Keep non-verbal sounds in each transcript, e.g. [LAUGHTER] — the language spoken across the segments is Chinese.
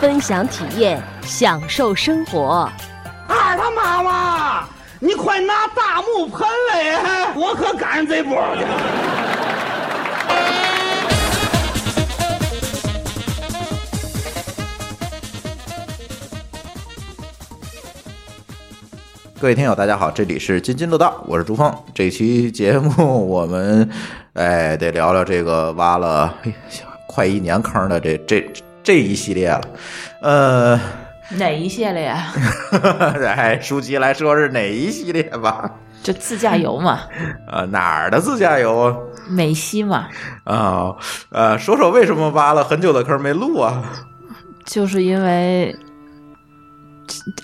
分享体验，享受生活。二他妈妈，你快拿大木盆来，我可赶上这波去。各位听友，大家好，这里是津津乐道，我是朱峰。这期节目我们哎得聊聊这个挖了哎快一年坑的这这这一系列了。呃，哪一系列呀？[LAUGHS] 哎，舒淇来说是哪一系列吧？就自驾游嘛，[LAUGHS] 呃，哪儿的自驾游啊？美西嘛，啊，呃，说说为什么挖了很久的坑没录啊？就是因为，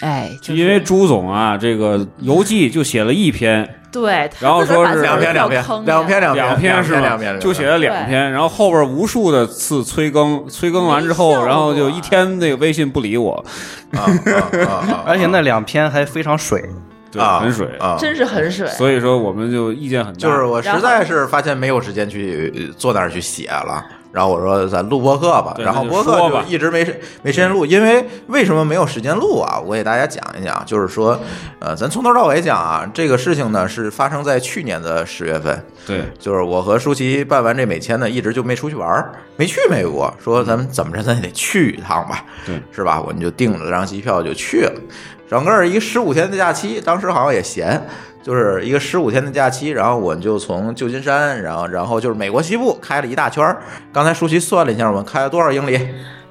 哎，就是因为朱总啊，这个游记就写了一篇，对，然后说是两篇两篇两篇两篇两篇是吧两篇？就写了两篇，然后后边无数的次催更，催更完之后，然后就一天那个微信不理我，[LAUGHS] 啊啊啊啊！而且那两篇还非常水。对，啊很水。啊，真是很水。所以说我们就意见很大，就是我实在是发现没有时间去呃坐那儿去写了。然后我说咱录播客吧，然后播客就一直没没时间录，因为为什么没有时间录啊？我给大家讲一讲，就是说，呃，咱从头到尾讲啊，这个事情呢是发生在去年的十月份，对。就是我和舒淇办完这美签呢，一直就没出去玩儿，没去美国，说咱们怎么着咱也得去一趟吧，对。是吧？我们就订了张机票就去了，整个一个十五天的假期，当时好像也闲，就是一个十五天的假期，然后我们就从旧金山，然后然后就是美国西部开了一大圈儿。刚才舒淇算了一下，我们开了多少英里？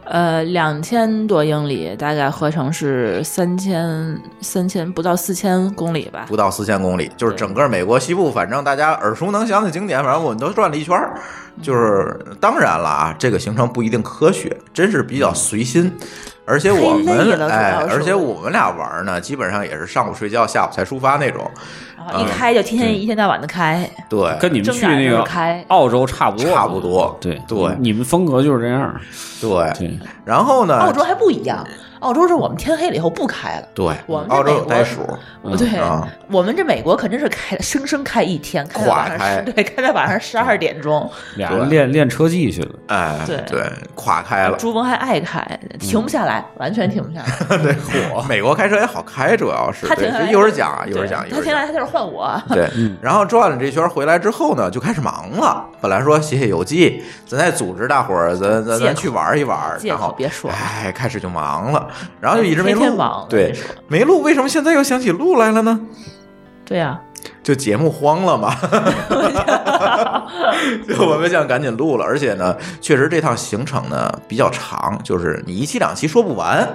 呃，两千多英里，大概合成是三千三千不到四千公里吧。不到四千公里，就是整个美国西部，反正大家耳熟能详的景点，反正我们都转了一圈儿。就是当然了啊，这个行程不一定科学，真是比较随心。而且我们而且我们俩玩呢，基本上也是上午睡觉，下午才出发那种。然后一开就天天一天到晚的开，对，跟你们去那个开澳洲差不多，差不多对对你们风格就是这样，对。对，然后呢，澳洲还不一样，澳洲是我们天黑了以后不开了。对，我们这澳洲有美国袋鼠，对啊，我们这美国肯定是开生生开一天，开到晚上垮开对，开到晚上十二点钟。俩人练练车技去了，哎，对对，垮开了。朱峰还爱开，停不下来，完全停不下来。对，火，美国开车也好开，主要是，他停下来这一会儿讲啊，一会儿讲，一会儿他停下来，他就是换我。对，然后转了这圈回来之后呢，就开始忙了。本来说写写游记，咱再组织大伙儿，咱咱咱去玩一玩，借然后别说哎，开始就忙了，然后就一直没录对没录。为什么现在又想起录来了呢？对呀，就节目慌了嘛，[LAUGHS] 就我们想赶紧录了，而且呢，确实这趟行程呢比较长，就是你一期两期说不完，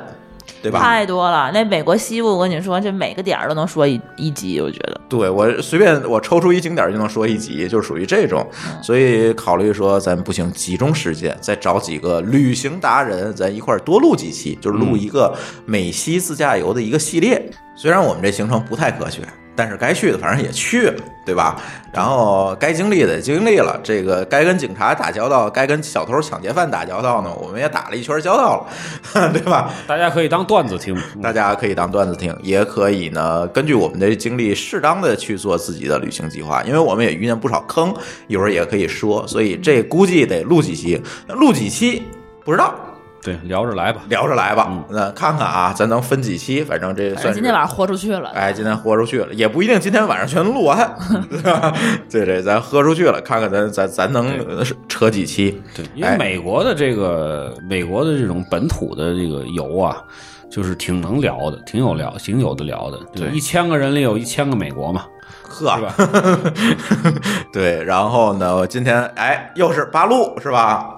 对吧？太多了。那美国西部，我跟你说，这每个点儿都能说一一集，我觉得。对我随便我抽出一景点就能说一集，就是属于这种，所以考虑说咱不行，集中时间，再找几个旅行达人，咱一块儿多录几期，就是录一个美西自驾游的一个系列。虽然我们这行程不太科学，但是该去的反正也去了，对吧？然后该经历的也经历了，这个该跟警察打交道，该跟小偷抢劫犯打交道呢，我们也打了一圈交道了，[LAUGHS] 对吧？大家可以当段子听。大家可以当段子听，也可以呢根据我们的经历，适当的去做自己的旅行计划。因为我们也遇见不少坑，一会儿也可以说，所以这估计得录几期，录几期不知道，对，聊着来吧。聊着来吧。那看看啊，咱能分几期，反正这算是今天晚上豁出去了。哎，今天豁出去了，也不一定今天晚上全录完，[LAUGHS] [LAUGHS] 对吧？对这咱豁出去了，看看咱咱咱能呃扯几期。对，因为哎美国的这个美国的这种本土的这个游啊，就是挺能聊的，挺有聊，挺有的聊的。对一千个人里有一千个美国嘛，呵是吧？[LAUGHS] 对，然后呢，我今天哎又是八路是吧？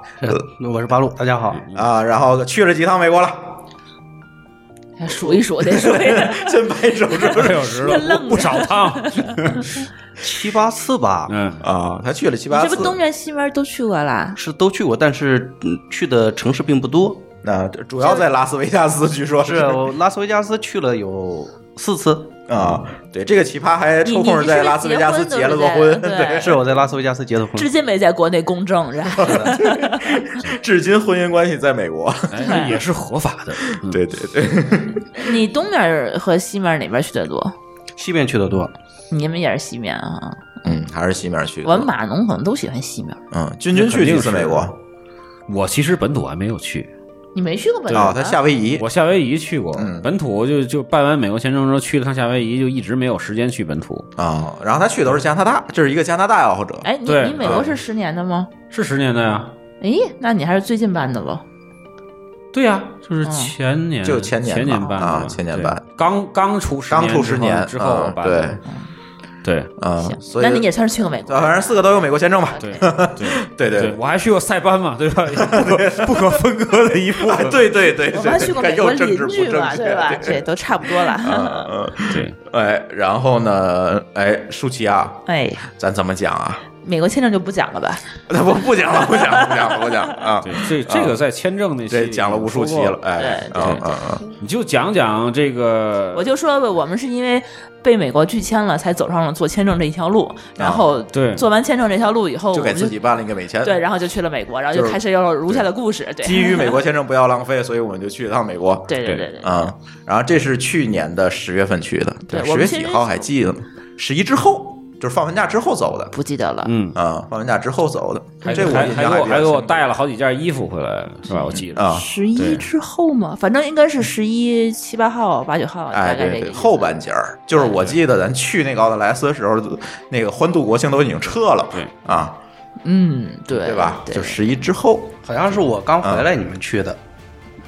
我是八路，大家好。啊，然后去了几趟美国了？数一数，得数一数。[LAUGHS] 真拍手是不是？有 [LAUGHS] 时愣着不少趟。七八次吧，嗯，啊，他去了七八次你这不。东边西边都去过了？是都去过，但是嗯去的城市并不多。那主要在拉斯维加斯，据说是我拉斯维加斯去了有四次，啊，对，这个奇葩还抽空在拉斯维加斯结了个婚，对，是我在拉斯维加斯结的婚。至今没在国内公证，是吧？[LAUGHS] 至今婚姻关系在美国。哎，也是合法的。[LAUGHS] 嗯对对对，你东面和西面哪边去的多？西面去的多，你们也是西面啊？嗯，还是西面去的。我们码农可能都喜欢西面。嗯，君君去几次美国？我其实本土还没有去，你没去过本土啊，他夏威夷。我夏威夷去过，嗯本土就就办完美国签证之后去了趟夏威夷，就一直没有时间去本土。啊，然后他去的都是加拿大，这是一个加拿大爱好者。哎，你你美国是十年的吗？是十年的呀？哎，那你还是最近办的喽？对呀，就是嗯前年，就前年前年办的啊前年办，刚刚出十刚出十年之后嗯办的，对啊行，，所以那你也算是去过美国啊，反正四个都有美国签证吧？对 [LAUGHS] 对对我还去过塞班嘛，对吧？[LAUGHS] 不可不可分割的一部分。对对对，我们还去过美国邻居嘛，对对吧？这都差不多了。嗯 [LAUGHS] 嗯，对，哎，然后呢，哎，舒淇啊，哎，咱怎么讲啊？美国签证就不讲了吧？那不不讲了，不讲了，不讲了，不讲了啊！这这个在签证那期这讲了无数期了，哎，对嗯嗯嗯，你就讲讲这个，我就说吧，我们是因为被美国拒签了，才走上了做签证这一条路。然后对做完签证这条路以后，就给自己办了一个美签，对，然后就去了美国，然后就就是开始有如下的故事。对，基于美国签证不要浪费，所以我们就去了趟美国。[LAUGHS] 对对对对，啊、然后这是去年的十月份去的，十对我们其实月几号还记得吗？十一之后，就是放完假之后走的。不记得了。嗯，啊，放完假之后走的，还这我还给我还给我带了好几件衣服回来，是吧？我记得。啊，十一之后嘛，反正应该是十一七八号、八九号，哎，大概后半截儿，就是我记得咱去那个奥特莱斯的时候，那个欢度国庆都已经撤了，对。啊，嗯，对对吧？对。就十一之后，好像是我刚回来你们去的。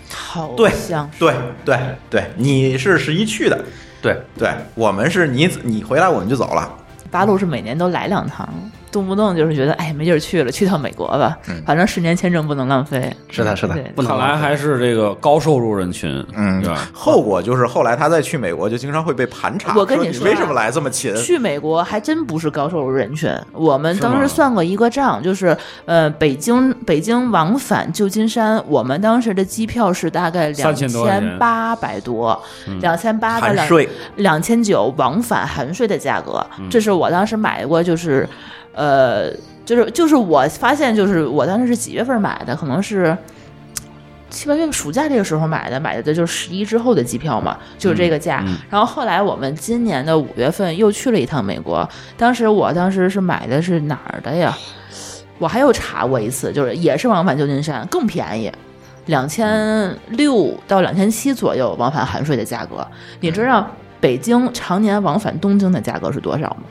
好对像是。对对对，你是十一去的，对，对我们是你你回来我们就走了，八路是每年都来两趟，动不动就是觉得哎没地儿去了，去趟美国吧，反正十年签证不能浪费。是的，是的对，不能看来还是这个高收入人群，嗯对吧？后果就是后来他再去美国就经常会被盘查，我跟你说为什么来这么勤？去美国还真不是高收入人群，我们当时算过一个账，就是呃，北京北京往返旧金山，我们当时的机票是大概两3000多千八百多，两千八到两含税两千九往返含税的价格，这是我当时买过，就是呃，就是就是我发现，就是我当时是几月份买的，可能是。七八月暑假这个时候买的，买的就是十一之后的机票嘛，就是这个价。嗯然后后来我们今年的五月份又去了一趟美国，当时我当时是买的是哪儿的呀？我还有查过一次，就是也是往返旧金山，更便宜，两千六到两千七左右往返含税的价格。你知道北京常年往返东京的价格是多少吗？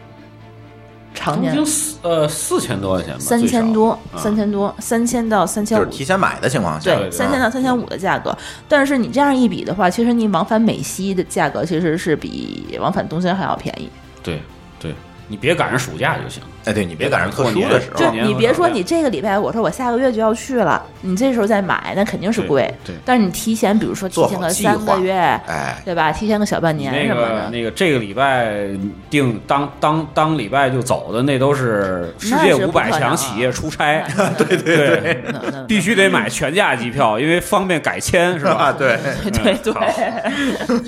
常年呃四千多块钱吧，三千多，啊三千多，三千到三千五就是提前买的情况下，对，对三千到三千五的价格。但是你这样一比的话，其实你往返美西的价格其实是比往返东京还要便宜。对对，你别赶上暑假就行。哎，对你别赶上特殊的时候就，你别说你这个礼拜，我说我下个月就要去了，你这时候再买，那肯定是贵。对对但是你提前，比如说提前个三个月，哎，对吧？提前个小半年那什么的。个那个这个礼拜定当当当礼拜就走的，那都是世界五百强企业出差，[LAUGHS] 对对对，那那必须得买全价机票，因为方便改签是啊，吧？[LAUGHS] [LAUGHS] 对，对对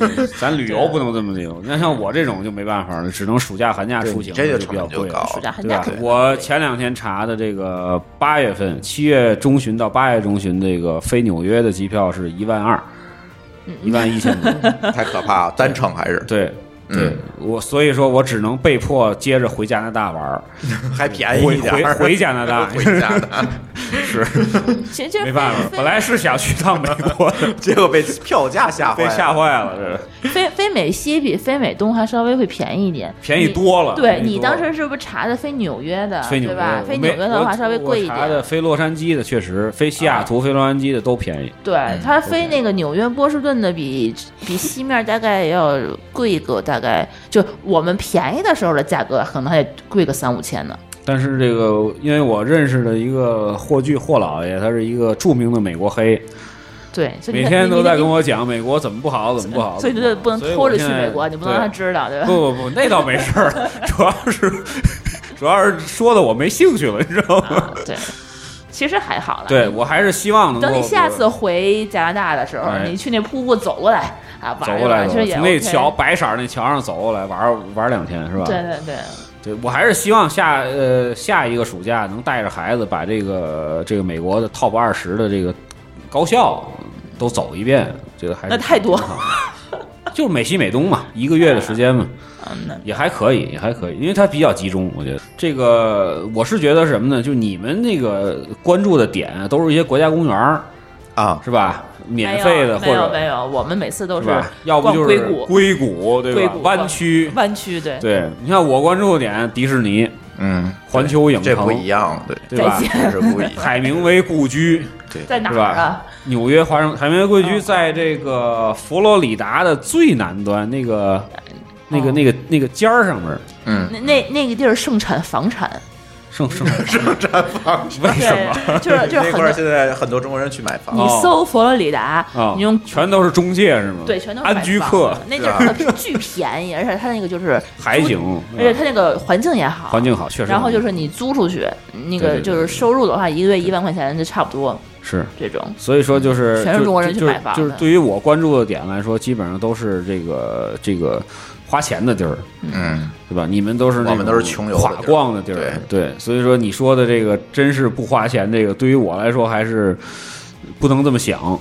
对，咱旅游不能这么溜。那像我这种就没办法了，只能暑假寒假出行，这就就比较贵。对吧？我前两天查的这个八月份，七月中旬到八月中旬这个飞纽约的机票是一万二，一万一千多。[LAUGHS] 太可怕了，单程还是对对，嗯我所以说我只能被迫接着回加拿大玩儿，[LAUGHS] 还便宜一点儿，回回加拿大 [LAUGHS] 回加拿大，[LAUGHS] 是其实没办法，本来是想去趟美国的，结果被票价吓坏被，吓坏了，这飞飞美西比飞美东还稍微会便宜一点，便宜多了。对你当时是不是查的飞纽约的，飞纽约对吧？飞纽约的话稍微贵一点查的。飞洛杉矶的确实，飞西雅图、飞洛杉矶的都便宜。对，它飞那个纽约波士顿的比比西面大概要贵一个大概，就我们便宜的时候的价格可能还得贵个三五千呢。但是这个，因为我认识的一个霍炬霍老爷，他是一个著名的美国黑，对，每天都在跟。我讲美国怎么不好，怎么不好。所以你就不能所以偷着去美国，你不能让他知道，对吧？不不不，那倒没事儿，[LAUGHS] 主要是 [LAUGHS] 主要是说的我没兴趣了，你知道吗？啊，对，其实还好了。对我还是希望能够等你下次回加拿大的时候，哎。你去那瀑布走过来啊，玩一走过来走玩其实也从那桥白色那桥上走过来玩玩两天是吧？对对对，对，我还是希望下呃下一个暑假能带着孩子把这个这个美国的 top 二十的这个高校都走一遍，这个还是那太多 [LAUGHS] 就是美西美东嘛，一个月的时间嘛，嗯，那也还可以，也还可以，因为它比较集中。我觉得这个我是觉得什么呢？就你们那个关注的点啊都是一些国家公园儿啊，是吧？免费的或没有者没有，我们每次都是吧？要不就是硅谷硅谷对吧？湾区湾区对对，你看我关注的点，迪士尼、嗯，环球影城这不一样，对，对吧是不一样。海明威故居，对在哪儿啊？纽约华盛海明威故居哦在这个佛罗里达的最南端，那个、那个、哦那个、那个尖儿上面，嗯，那那那个地儿盛产房产，盛盛 [LAUGHS] 盛产房为什么？就是 [LAUGHS] 就是那块儿很多。现在很多中国人去买房你哦搜佛罗里达，啊，你用全都是中介是吗？对，全都是安买房居客那地儿巨便宜，而且它那个就是 [LAUGHS] 海景，而且它那个环境也好，环境好，确实。然后就是你租出去，那个就是收入的话，一个月一万块钱就差不多是，这种。所以说就是全是中国人去买房就是对于我关注的点来说，基本上都是这个这个花钱的地儿，嗯，对吧？你们都是那我们都是穷游的地儿垮逛的地儿，对，所以说你说的这个真是不花钱，这个对于我来说还是不能这么想，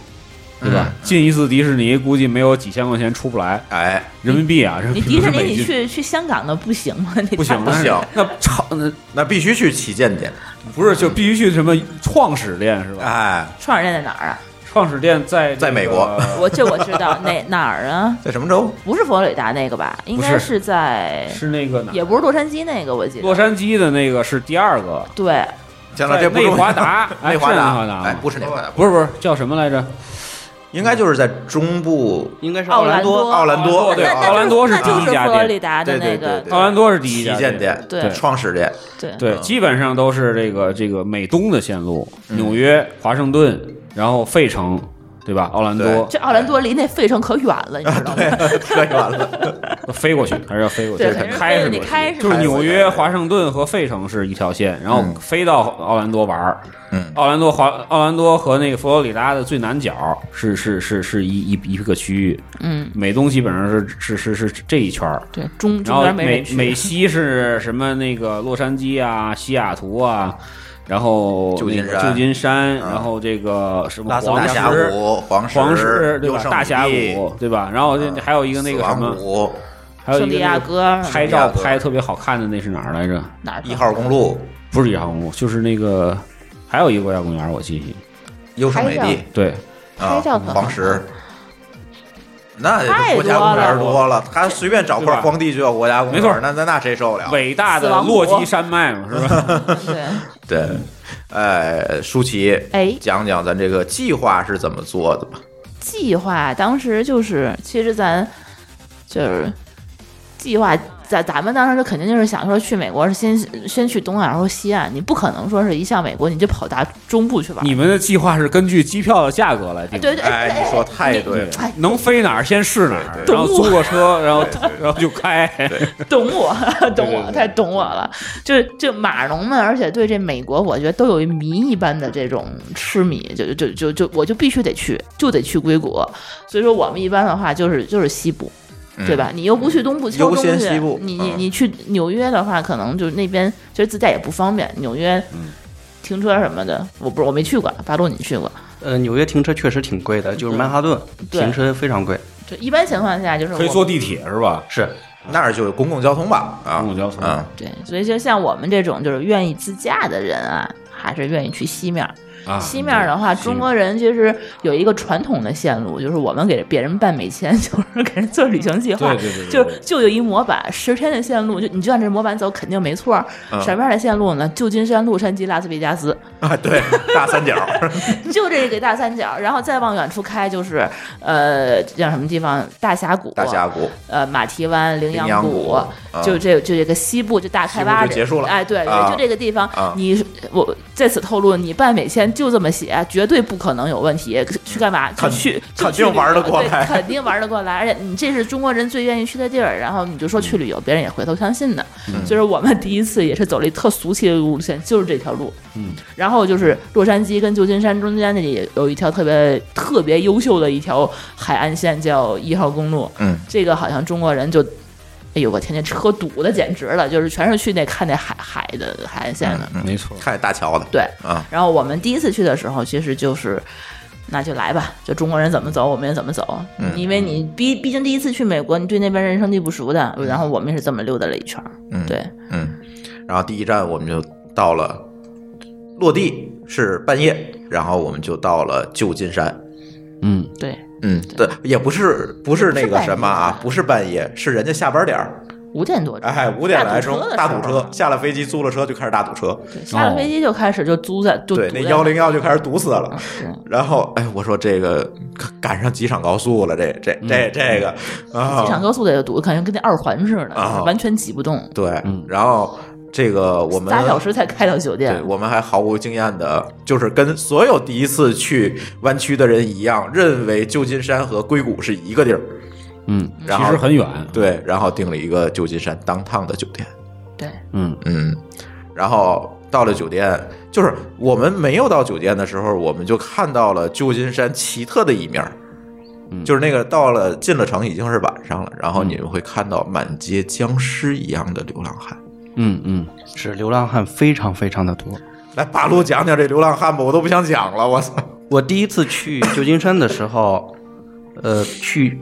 对吧？进一次迪士尼估计没有几千块钱出不来哎，人民币啊，人你 [LAUGHS] 民币迪士尼你去去香港的不行吗？[LAUGHS] 你不行，不行那超那那必须去旗舰店。不是就必须去什么创始店是吧？哎，创始店在哪儿啊？创始店在这个在美国。[LAUGHS] 我这我知道哪哪儿啊？在什么州？不是佛罗里达那个吧？应该是是在，是那个哪也不是洛杉矶那个，我记得。洛杉矶的那个是第二个，对，讲了，在这不重 [LAUGHS] 内华达哎内华是内华达哎，不是内华达，不是。不是叫什么来着？应该就是在中部。应该是奥兰兰多。奥兰多对奥兰多。是第一家是佛罗里店，达的那个对对对，奥兰多是第一旗家舰店，对。创始店，对。对，基本上都是这个这个美东的线路，嗯。纽约、华盛顿，然后费城，对吧？奥兰多这奥兰多离那费城可远了，你知道吗？太远了。[LAUGHS] 飞过去还是要飞过去？开是你开是就是纽约、华盛顿和费城是一条线，然后嗯飞到奥兰多玩儿。嗯奥兰多华奥兰多和那个佛罗里达的最南角是是是是一一一个区域，嗯，美东基本上是是是是这一圈儿。对，中然后美美西是什么？那个洛杉矶啊，西雅图啊，然后旧金山旧金山，啊然后这个什么黄大峡、谷、黄石、黄石对吧？大峡谷对吧？然后还有一个那个什么，还有一圣地亚个那个哥拍照拍特别好看的那是哪儿来着？哪儿一号公路、不是一号公路，就是那个还有一个国家公园，我记忆优胜美地对，啊拍照黄石。那太国家公园多多了，他随便找块荒地就要国家公园，没错那那那谁受得了？伟大的落基山脉嘛，是吧？[LAUGHS] 对，[LAUGHS] 对，哎，舒淇，哎讲讲咱这个计划是怎么做的吧？计划当时就是，其实咱就是计划，咱咱们当时就肯定就是想说去美国是先先去东岸，然后西岸，你不可能说是一上美国你就跑达中部去玩。你们的计划是根据机票的价格来定对，对对，哎，你说太对了，哎，能飞哪儿先试哪儿，然后租个车，[LAUGHS] 然后然后就开。懂我，[LAUGHS] 懂我，太懂我了。就就码农们，而且对这美国，我觉得都有一迷一般的这种痴迷，就就就就我就必须得去，就得去硅谷。所以说我们一般的话就是就是西部。对吧？你又不去东部敲优东西部，你你嗯你去纽约的话，可能就那边其实自驾也不方便。纽约嗯停车什么的，我不是我没去过，八路你去过？呃，纽约停车确实挺贵的，就是曼哈顿停车非常贵。就一般情况下就是可以坐地铁是吧？是，那儿就是公共交通吧？啊，公共交通嗯，对，所以就像我们这种就是愿意自驾的人啊，还是愿意去西面儿。啊，西面的话，中国人其实有一个传统的线路，就是我们给别人办美签，就是给人做旅行计划，对对对对就是就有一模板，十天的线路，就你就按这模板走，肯定没错什么样的线路呢？旧金山、洛杉矶、拉斯维加斯，啊，对，大三角，[LAUGHS] 就这个大三角，然后再往远处开就是呃叫什么地方？大峡谷，大峡谷，呃马蹄湾、羚羚羊谷。就这就这个西部就大开挖就结束了。哎，对就这个地方啊，你我在此透露，你办美签就这么写，绝对不可能有问题。去干嘛？肯去肯去旅游定玩得过来 [LAUGHS] 肯定玩得过来。而且你这是中国人最愿意去的地儿，然后你就说去旅游，别人也回头相信的。所以说我们第一次也是走了一特俗气的路线，就是这条路。嗯，然后就是洛杉矶跟旧金山中间那里有一条特别特别优秀的一条海岸线，叫一号公路。嗯，这个好像中国人就，哎呦我天，那车堵的简直了，就是全是去那看那海海的海岸线的。没错，看大桥的，对，啊，然后我们第一次去的时候，其实就是。那就来吧，就中国人怎么走，我们也怎么走。嗯因为你毕毕竟第一次去美国，你对那边人生地不熟的。然后我们也是这么溜达了一圈。嗯，对，嗯，然后第一站我们就到了，落地是半夜，然后我们就到了旧金山。嗯，对，嗯，对，也不是不是那个什么啊，不不是半夜，是人家下班点儿，五点多钟，哎，五点来钟大堵车下了飞机租了车就开始大堵车，下了飞机就开始就租在，就对，那幺零幺就开始堵死了。然后，哎，我说这个赶上机场高速了，这这这这个啊，机场高速的也堵，感觉跟那二环似的，啊。完全挤不动，对嗯，然后这个我们仨小时才开到酒店对店。我们还毫无经验的，就是跟所有第一次去湾区的人一样，认为旧金山和硅谷是一个地儿。嗯，然后其实很远，对，然后订了一个旧金山当趟的酒店。对，嗯嗯，然后到了酒店，就是我们没有到酒店的时候，我们就看到了旧金山奇特的一面就是那个到了进了城已经是晚上了，然后你们会看到满街僵尸一样的流浪汉。嗯嗯，是流浪汉非常非常的多。来，八路讲讲这流浪汉吧，我都不想讲了，我操！我第一次去旧金山的时候，[LAUGHS] 呃，去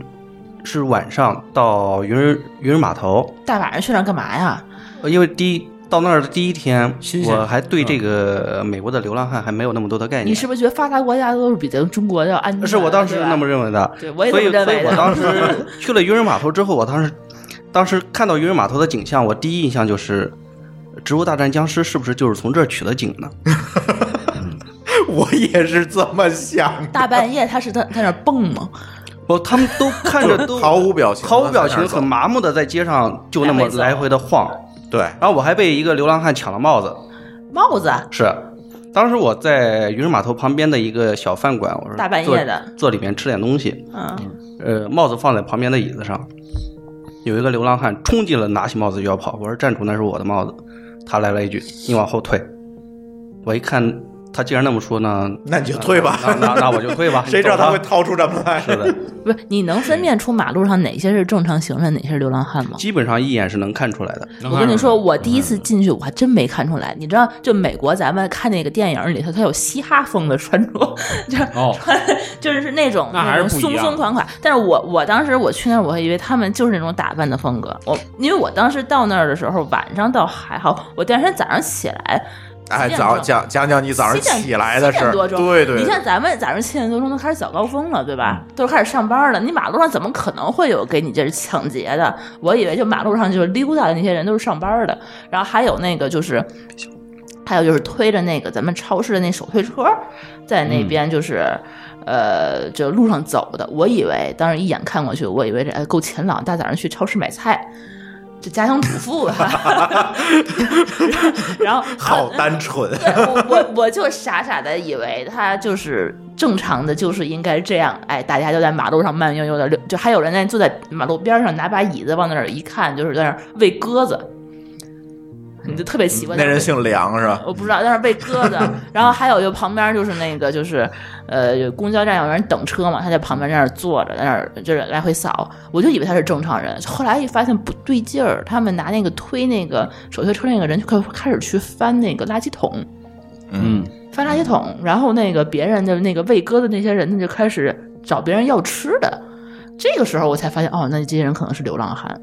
是晚上到渔人渔人码头，大晚上去那儿干嘛呀？呃因为第一到那儿的第一天我还对这个美国的流浪汉还没有那么多的概念。你是不是觉得发达国家都是比咱中国要安全？是我当时那么认为的，对我也认为的所以我当时去了渔人码头之后，我当时当时看到渔人码头的景象，我第一印象就是《植物大战僵尸》是不是就是从这儿取的景呢？[LAUGHS] 我也是这么想，大半夜他是在在那儿蹦吗？不，他们都看着 [LAUGHS] 都毫无表情，毫无表情，很麻木的在街上就那么来回的晃。对，然后我还被一个流浪汉抢了帽子，帽子？啊是。当时我在渔人码头旁边的一个小饭馆，我说大半夜的。坐里面吃点东西，嗯，呃，帽子放在旁边的椅子上，有一个流浪汉冲进了，拿起帽子就要跑。我说站住，那是我的帽子。他来了一句：“你往后退。”我一看，他既然那么说呢，那你就退吧。那那那我就退吧。[LAUGHS] 谁知道他会掏出这么来？是的，[LAUGHS] 不是，你能分辨出马路上哪些是正常行人，哪些是流浪汉吗？基本上一眼是能看出来的。我跟你说，我第一次进去，我还真没看出来。你知道，就美国咱们看那个电影里头，它有嘻哈风的穿着，[LAUGHS] 就是哦穿就是那种那还是种松不一样松垮垮。但是我我当时我去那儿，我还以为他们就是那种打扮的风格。我因为我当时到那儿的时候，晚上倒还好，我第二天早上起来。哎，早讲讲讲你早上起来的事儿，对对，你像咱们早上七点多钟都开始早高峰了，对吧？都开始上班了，你马路上怎么可能会有给你这是抢劫的？我以为就马路上就是溜达的那些人都是上班的，然后还有那个就是。还有就是推着那个咱们超市的那手推车，在那边就是，呃，就路上走的。我以为当时一眼看过去，我以为这哎够勤劳，大早上去超市买菜，这家庭主妇吧。[LAUGHS] 然后 [LAUGHS] 好单纯。对我我我就傻傻的以为他就是正常的，就是应该这样。哎，大家就在马路上慢悠悠的溜，就还有人在坐在马路边上拿把椅子往那儿一看，就是在那儿喂鸽子。你就特别奇怪，那人姓梁是吧？我不知道，在那儿喂鸽子，然后还有就旁边就是那个就是呃，公交站有人等车嘛，他在旁边在那儿坐着，在那儿就是来回扫，我就以为他是正常人，后来一发现不对劲儿，他们拿那个推那个手推车那个人就开开始去翻那个垃圾桶，嗯，翻垃圾桶，然后那个别人的那个喂鸽的那些人呢就开始找别人要吃的，这个时候我才发现哦，那这些人可能是流浪汉。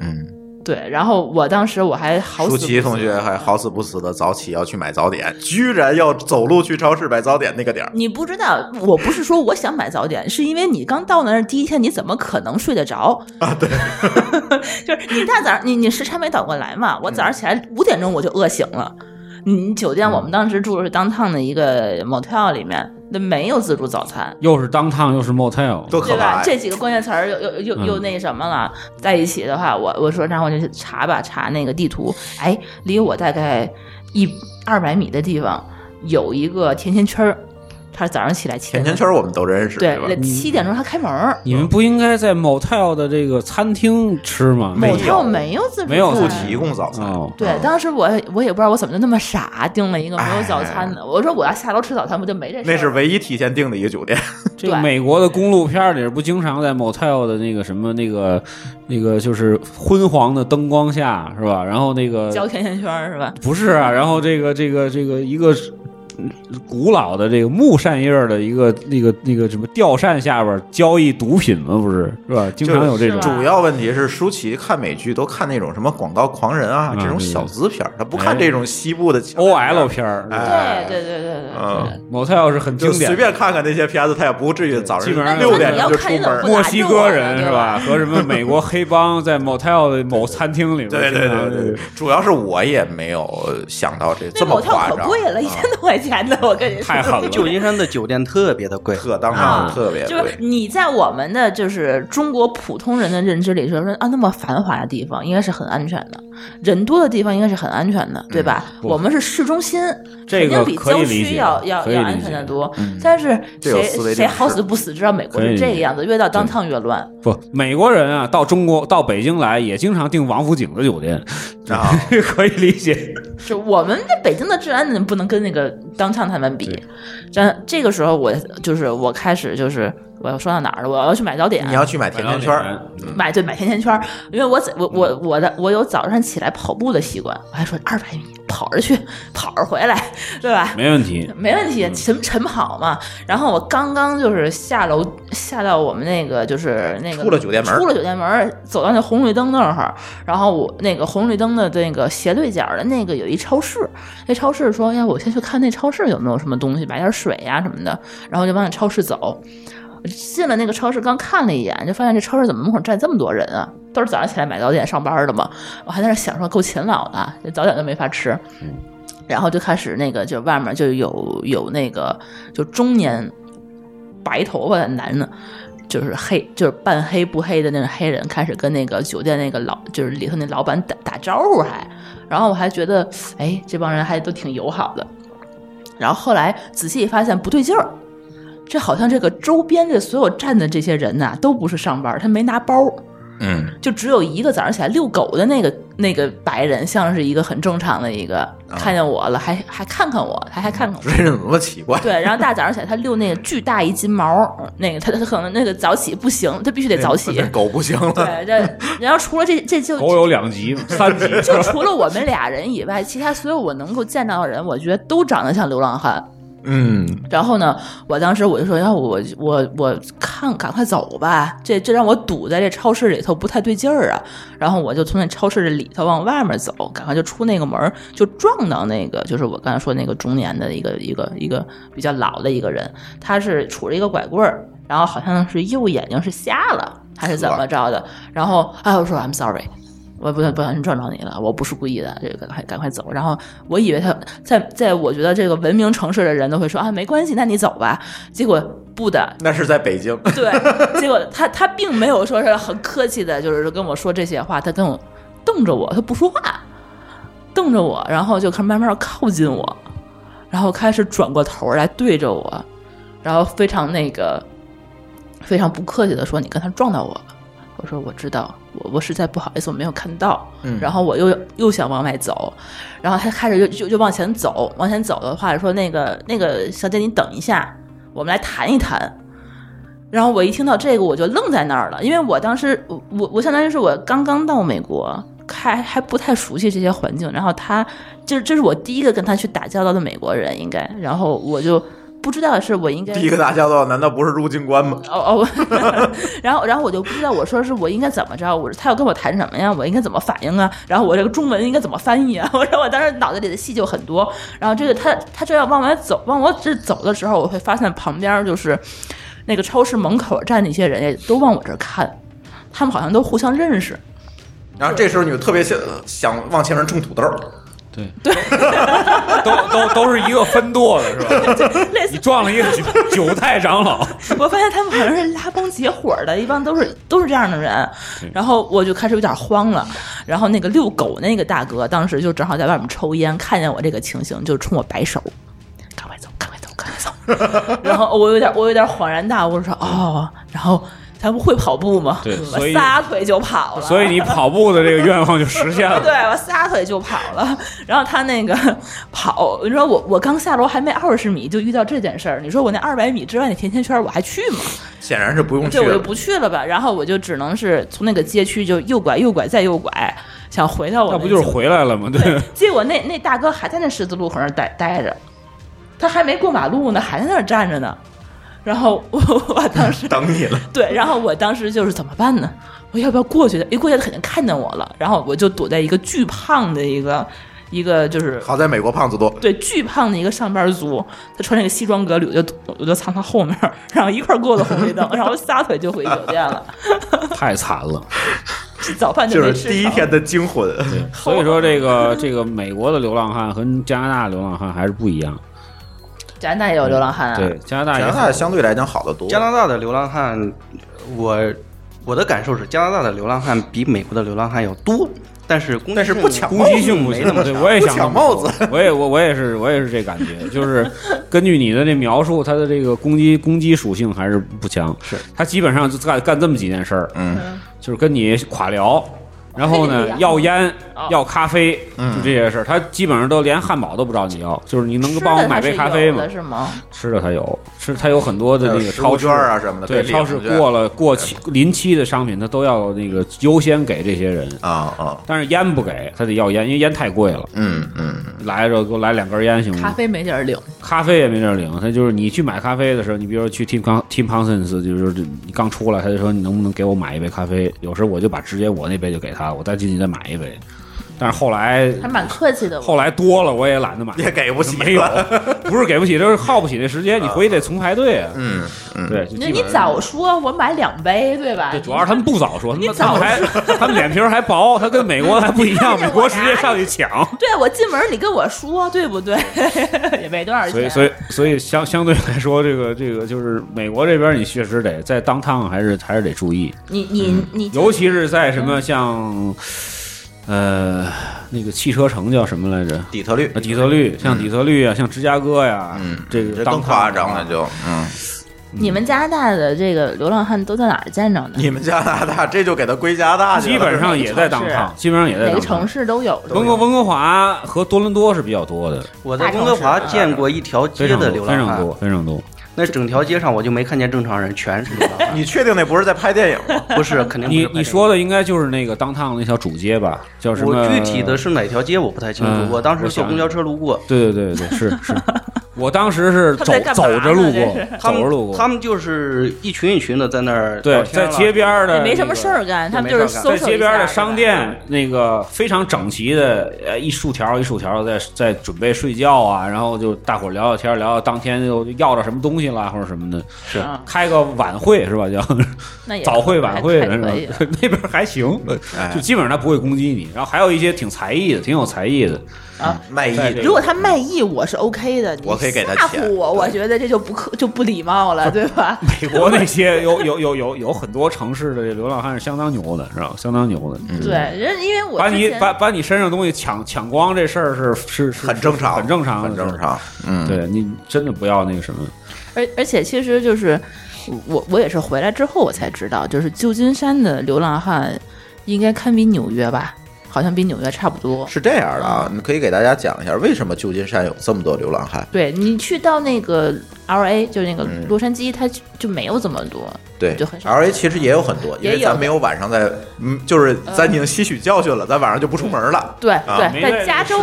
嗯，对，然后我当时我还好死舒淇同学还好死不死的早起要去买早点，居然要走路去超市买早点那个点儿。你不知道，我不是说我想买早点，是因为你刚到那儿第一天，你怎么可能睡得着啊？对，[LAUGHS] 就是你大早上你你时差没倒过来嘛，我早上起来五点钟我就饿醒了。你酒店我们当时住的是当趟的一个 motel 里面，那没有自助早餐。又是当趟又是 motel，多可对吧？怕！这几个关键词儿又又又又嗯那什么了，在一起的话，我我说，然后我就去查吧，查那个地图，哎，离我大概一二百米的地方有一个甜甜圈儿，他早上起来七甜点钟，甜圈我们都认识，对七点钟他开门儿。你们不应该在 motel 的这个餐厅吃吗？某没有跳没有自助没有不餐提供早餐。哦，对，当时我我也不知道我怎么就那么傻，订了一个没有早餐哎的。我说我要下楼吃早餐，不就没这事儿？那是唯一提前订的一个酒店，[LAUGHS] 这个对美国的公路片儿里不经常在 motel 的那个什么那个那个就是昏黄的灯光下是吧？然后那个交甜甜圈儿是吧？不是啊，然后这个这个这个一个嗯古老的这个木扇叶儿的一个那个那个什么吊扇下边儿交易毒品吗？不是是吧？经常有这种主要问题是舒淇看美剧都看那种什么广告狂人啊啊这种小资片儿，他不看哎这种西部的 OL 片儿。哎对对对对对嗯对。motel 是很经典随便看看那些片子，他也不至于早上六点钟就出门。墨西哥人是吧？和什么美国黑帮在 motel 的某餐厅里边，对对对对对，主要是我也没有想到这这那么夸张可贵了，一千多块钱的，我跟你说。太狠了。旧金山的酒店特别的贵，特当然，特别就是。你在我们的就是中国普通人的认知里说说啊，那么繁华的地方应该是很安全的，人多的地方应该是很安全的，对吧？不我们是市中心，这个肯定比郊区要要要安全的多。但是谁谁好死不死知道美国是这个样子，越到当趟越乱。不，美国人啊，到中国到北京来也经常订王府井的酒店，啊，[LAUGHS] 可以理解。[LAUGHS] 就我们这北京的治安不能跟那个当趟他们比。但这个时候我就是我开始就是我要说到哪儿了？我要去买早点。你要去买甜甜圈儿，买对买甜甜圈儿，因为我早我我我的我有早上起来跑步的习惯，我还说二百米跑着去，跑着回来，对吧？没问题。[LAUGHS] 没问题，晨晨跑嘛。然后我刚刚就是下楼下到我们那个就是那个出了酒店门儿出了酒店门儿，走到那红绿灯那儿，然后我那个红绿灯的那个斜对角的那个有一超市，那超市说，呀，我先去看那超市有没有什么东西，买点水呀、什么的，然后就往那超市走。我进了那个超市，刚看了一眼，就发现这超市怎么门口站这么多人啊？都是早上起来买早点上班的嘛。我还在那想说，够勤劳的，这早点都没法吃。然后就开始那个，就外面就有有那个就中年白头发的男的，就是黑就是半黑不黑的那种黑人，开始跟那个酒店那个老就是里头那老板打打招呼还，然后我还觉得哎这帮人还都挺友好的，然后后来仔细一发现不对劲儿。这好像这个周边的所有站的这些人呐、都不是上班，他没拿包，嗯，就只有一个早上起来遛狗的那个那个白人，像是一个很正常的一个，看见我了，还还看看我，他还看看我。这人怎么那么奇怪？对，然后大早上起来，他遛那个巨大一金毛，那个他他可能那个早起不行，他必须得早起。[LAUGHS] 狗不行了。对，这然后除了这这就狗有两级、三级，[LAUGHS] 就除了我们俩人以外，其他所有我能够见到的人，我觉得都长得像流浪汉。嗯，然后呢，我当时我就说，要不我我我看赶快走吧，这这让我堵在这超市里头不太对劲儿啊。然后我就从那超市的里头往外面走，赶快就出那个门儿，就撞到那个就是我刚才说那个中年的一个一个一个比较老的一个人，他是杵着一个拐棍儿，然后好像是右眼睛是瞎了，还是怎么着的？然后哎，我说 I'm sorry。我不不小心撞着你了，我不是故意的，这个赶快赶快走。然后我以为他在在我觉得这个文明城市的人都会说啊没关系，那你走吧。结果不的，那是在北京。对，结果他他并没有说是很客气的，就是跟我说这些话，他跟我瞪着我，他不说话，瞪着我，然后就开始慢慢靠近我，然后开始转过头来对着我，然后非常那个非常不客气的说：“你刚才撞到我了。”我说：“我知道，我我实在不好意思，我没有看到。”嗯然后我又又想往外走，然后他开始就就就往前走，往前走的话说：“那个那个小姐，你等一下，我们来谈一谈。”然后我一听到这个，我就愣在那儿了，因为我当时我我我相当于是我刚刚到美国，还还不太熟悉这些环境，然后他就是这是我第一个跟他去打交道的美国人，应该，然后我就不知道是我应该第一个打交道难道不是入境官吗？哦哦，[LAUGHS] 然后然后我就不知道，我说是我应该怎么着？我说他要跟我谈什么呀？我应该怎么反应啊？然后我这个中文应该怎么翻译啊？[LAUGHS] 我说我当时脑子里的戏就很多。然后这个他他这要往外走，往我这走的时候，我会发现旁边就是那个超市门口站的一些人也都往我这儿看，他们好像都互相认识。然后这时候你就特别想想往前面种土豆，对。对，[LAUGHS] 都都都是一个分舵的是吧？类似你撞了一个九九太长老，[LAUGHS] 我发现他们好像是拉帮结伙的，一般都是都是这样的人，然后我就开始有点慌了。然后那个遛狗那个大哥当时就正好在外面抽烟，看见我这个情形，就冲我摆手，赶快走，赶快走，赶快走。[LAUGHS] 然后我有点我有点恍然大悟，我说哦，然后他不会跑步吗？对所我以撒腿就跑了。所以你跑步的这个愿望就实现了。[LAUGHS] 对我撒腿就跑了，然后他那个跑，你说我我刚下楼还没二十米就遇到这件事儿，你说我那二百米之外的甜甜圈我还去吗？显然是不用去对，我就。不去了吧。然后我就只能是从那个街区就右拐右拐再右拐，想回到我那不就是回来了吗？对，结果那那大哥还在那十字路口那儿待待着，他还没过马路呢，还在那儿站着呢。然后我我当时 [LAUGHS] 等你了，[LAUGHS] 对，然后我当时就是怎么办呢？我要不要过去的？一过去他肯定看见我了，然后我就躲在一个巨胖的一个一个就是好在美国胖子多，对巨胖的一个上班族，他穿那个西装革履，我就我就藏他后面，[LAUGHS] 然后一块儿过了红绿灯，然后撒腿就回酒店了，太惨了。早饭就是第一天的惊魂。所以说，这个这个美国的流浪汉和加拿大的流浪汉还是不一样。加拿大也有流浪汉啊，对，加拿大也加拿大相对来讲好得多。加拿大的流浪汉，我我的感受是，加拿大的流浪汉比美国的流浪汉要多，但是攻击性但是不抢攻击性不行，对，我也想不抢帽子，我也我我也是我也是这感觉，就是 [LAUGHS] 根据你的这描述，他的这个攻击攻击属性还是不强，是。他基本上就干干这么几件事儿，嗯，就是跟你垮聊。然后呢，要烟哦，要咖啡，嗯就这些事儿。他基本上都连汉堡都不找你要，就是你能帮我买杯咖啡吗？是吗？吃的他有，吃他有很多的那个超券啊什么的，对，超市过了过期临期的商品，他都要那个优先给这些人，啊啊，但是烟不给，他得要烟，因为烟太贵了。嗯嗯，来着给我来两根烟行吗？咖啡没地儿领，咖啡也没地儿领，他就是你去买咖啡的时候，你比如说去 Tim Con Tim Parsons，就是你刚出来，他就说你能不能给我买一杯咖啡？有时候我就把直接我那杯就给他，我再进去再买一杯。但是后来还蛮客气的。后来多了，我也懒得买，也给不起没有，[LAUGHS] 不是给不起，就是耗不起那时间，你回去得重排队啊。嗯嗯，对，就那你早说，我买两杯，对吧？对，主要是他们不早说，他你们他们还 [LAUGHS] 他们脸皮还薄，他跟美国还不一样，美国直接上去抢。[LAUGHS] 对我进门你跟我说，对不对？也没多少钱。所以，所以，所以相相对来说，这个这个就是美国这边，你确实得在当趟还是还是得注意，你你你，尤其是在什么像呃那个汽车城叫什么来着？底特律啊，底特律，像底特律啊，像芝加哥呀，嗯，这个这更夸张了，就嗯，你们加拿大的这个流浪汉都在哪儿见着的？你们加拿大 [LAUGHS] 这就给他归加拿大去了，基本上也在当趟，基本上也在当趟哪个城。市都有。温哥温哥华和多伦多是比较多的，我在温哥华见过一条街的流浪汉非常多，，非常多。那整条街上我就没看见正常人，全是流浪汉。你确定那不是在拍电影吗？[LAUGHS] 不是，肯定你你说的应该就是那个当趟那条主街吧？叫什么？我具体的是哪条街我不太清嗯楚，我当时坐公交车路过。对对对对，是是。[LAUGHS] 我当时是走走着路过走着路过。他们就是一群一群的在那儿对在街边儿的也没什么事儿干，他们就是在街边的商店，那个非常整齐的，呃，一竖条一竖条在在准备睡觉啊，然后就大伙聊聊天，聊聊当天就要着什么东西啦，或者什么的，是。啊开个晚会是吧？叫 [LAUGHS] 早会晚会？[LAUGHS] 那边还行，哎。就基本上他不会攻击你，然后还有一些挺才艺的，挺有才艺的，啊。卖艺的如果他卖艺，我是 OK 的。你我可以给他吓钱唬我，我觉得这就不客就不礼貌了，[LAUGHS] 对吧？美国那些有有有有有很多城市的这流浪汉是相当牛的，是吧？相当牛的，对，人因为我把你把把你身上东西抢抢光这事儿是是是很正常，很正常很正。常。嗯，对你真的不要那个什么，而而且其实就是我我也是回来之后我才知道，就是旧金山的流浪汉应该堪比纽约吧，好像比纽约差不多。是这样的啊，你可以给大家讲一下为什么旧金山有这么多流浪汉。对你去到那个 L A，就那个嗯洛杉矶，它就就没有这么多。对就很少，L A 其实也有很多，因也有为咱没有晚上在，嗯，就是咱已经吸取教训了，咱晚上就不出门了。对啊对，在加州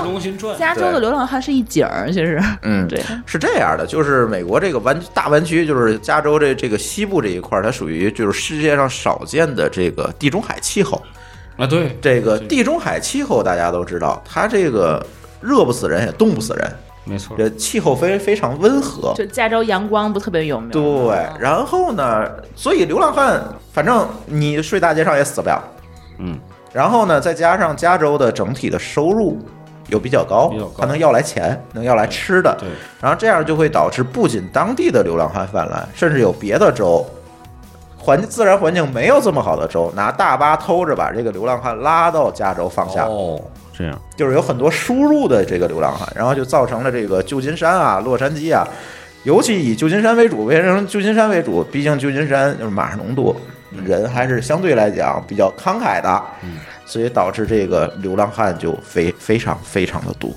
加州的流浪汉是一景儿，其实嗯，对。是这样的，就是美国这个湾大湾区，就是加州这这个西部这一块，它属于就是世界上少见的这个地中海气候。啊，对，这个地中海气候大家都知道，它这个热不死人也冻不死人，没错，这气候非非常温和。就加州阳光不特别有名吗？对，然后呢，所以流浪汉，反正你睡大街上也死不了。嗯，然后呢，再加上加州的整体的收入又比较高比较高，它能要来钱，能要来吃的。对，然后这样就会导致不仅当地的流浪汉泛滥，甚至有别的州环自然环境没有这么好的州，拿大巴偷着把这个流浪汉拉到加州放下。哦，这样，就是有很多输入的这个流浪汉，然后就造成了这个旧金山啊、洛杉矶啊尤其以旧金山为主，为什么旧金山为主？毕竟旧金山就是马上农多，人还是相对来讲比较慷慨的，所以导致这个流浪汉就非非常非常的多。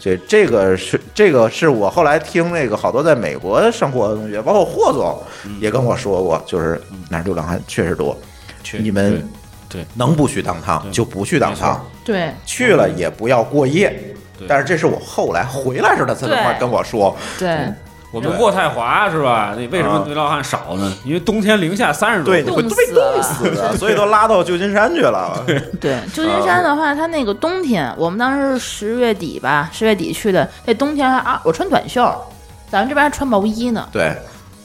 所以这个是这个是我后来听那个好多在美国生活的同学，包括霍总也跟我说过，就是那儿流浪汉确实多，你们对对能不去当趟就不去当趟，对。去了也不要过夜。但是这是我后来回来时候他才这么对跟我说，对，我们渥太华是吧？那为什么啊流浪汉少呢？因为冬天零下三十度，冻你会被死了冻死的，所以都拉到旧金山去了。[LAUGHS] 对，旧金山的话，它那个冬天，我们当时是十月底吧，十月底去的，那冬天啊，我穿短袖，咱们这边还穿毛衣呢，对，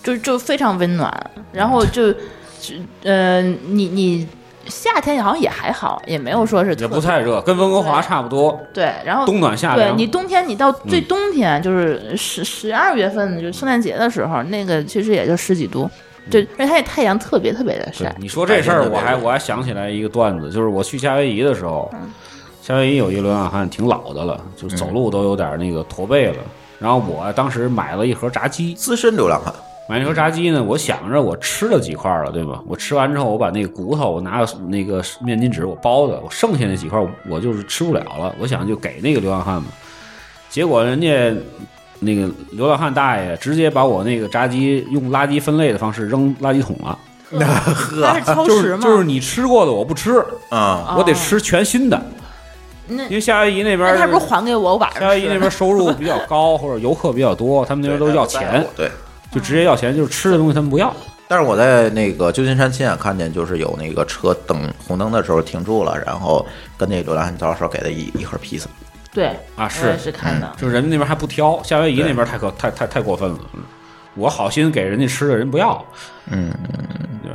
就就非常温暖。然后就，就呃，你你夏天好像也还好，也没有说是也不太热，跟温哥华差不多，对。然后冬暖夏凉。对你冬天你到最冬天，就是十十二月份，就圣诞节的时候，那个其实也就十几度，对，而且它也太阳特别特别的晒，你说这事儿，我还我还想起来一个段子，就是我去夏威夷的时候，夏威夷有一个流浪汉挺老的了，就走路都有点那个驼背了。然后我当时买了一盒炸鸡，资深流浪汉，买那盒炸鸡呢，我想着我吃了几块了，对吧？我吃完之后，我把那个骨头，我拿个那个面巾纸我包的，我剩下那几块我就是吃不了了，我想就给那个流浪汉嘛。结果人家那个流浪汉大爷直接把我那个炸鸡用垃圾分类的方式扔垃圾桶了，[LAUGHS] 那是 [LAUGHS] 超就是时吗？就是你吃过的我不吃，啊，我得吃全新的，那因为夏威夷那边那他不是还给我？我晚上夏威夷那。边收入比较高，或者游客比较多，他们那边都要钱，[LAUGHS] 对。就直接要钱，就是吃的东西他们不要。但是我在那个旧金山亲眼看见，就是有那个车等红灯的时候停住了，然后跟那个流浪汉招手，给他一一盒披萨。对啊是是看的。就是人家那边还不挑，夏威夷那边太可太太太过分了。嗯我好心给人家吃的，人不要，嗯，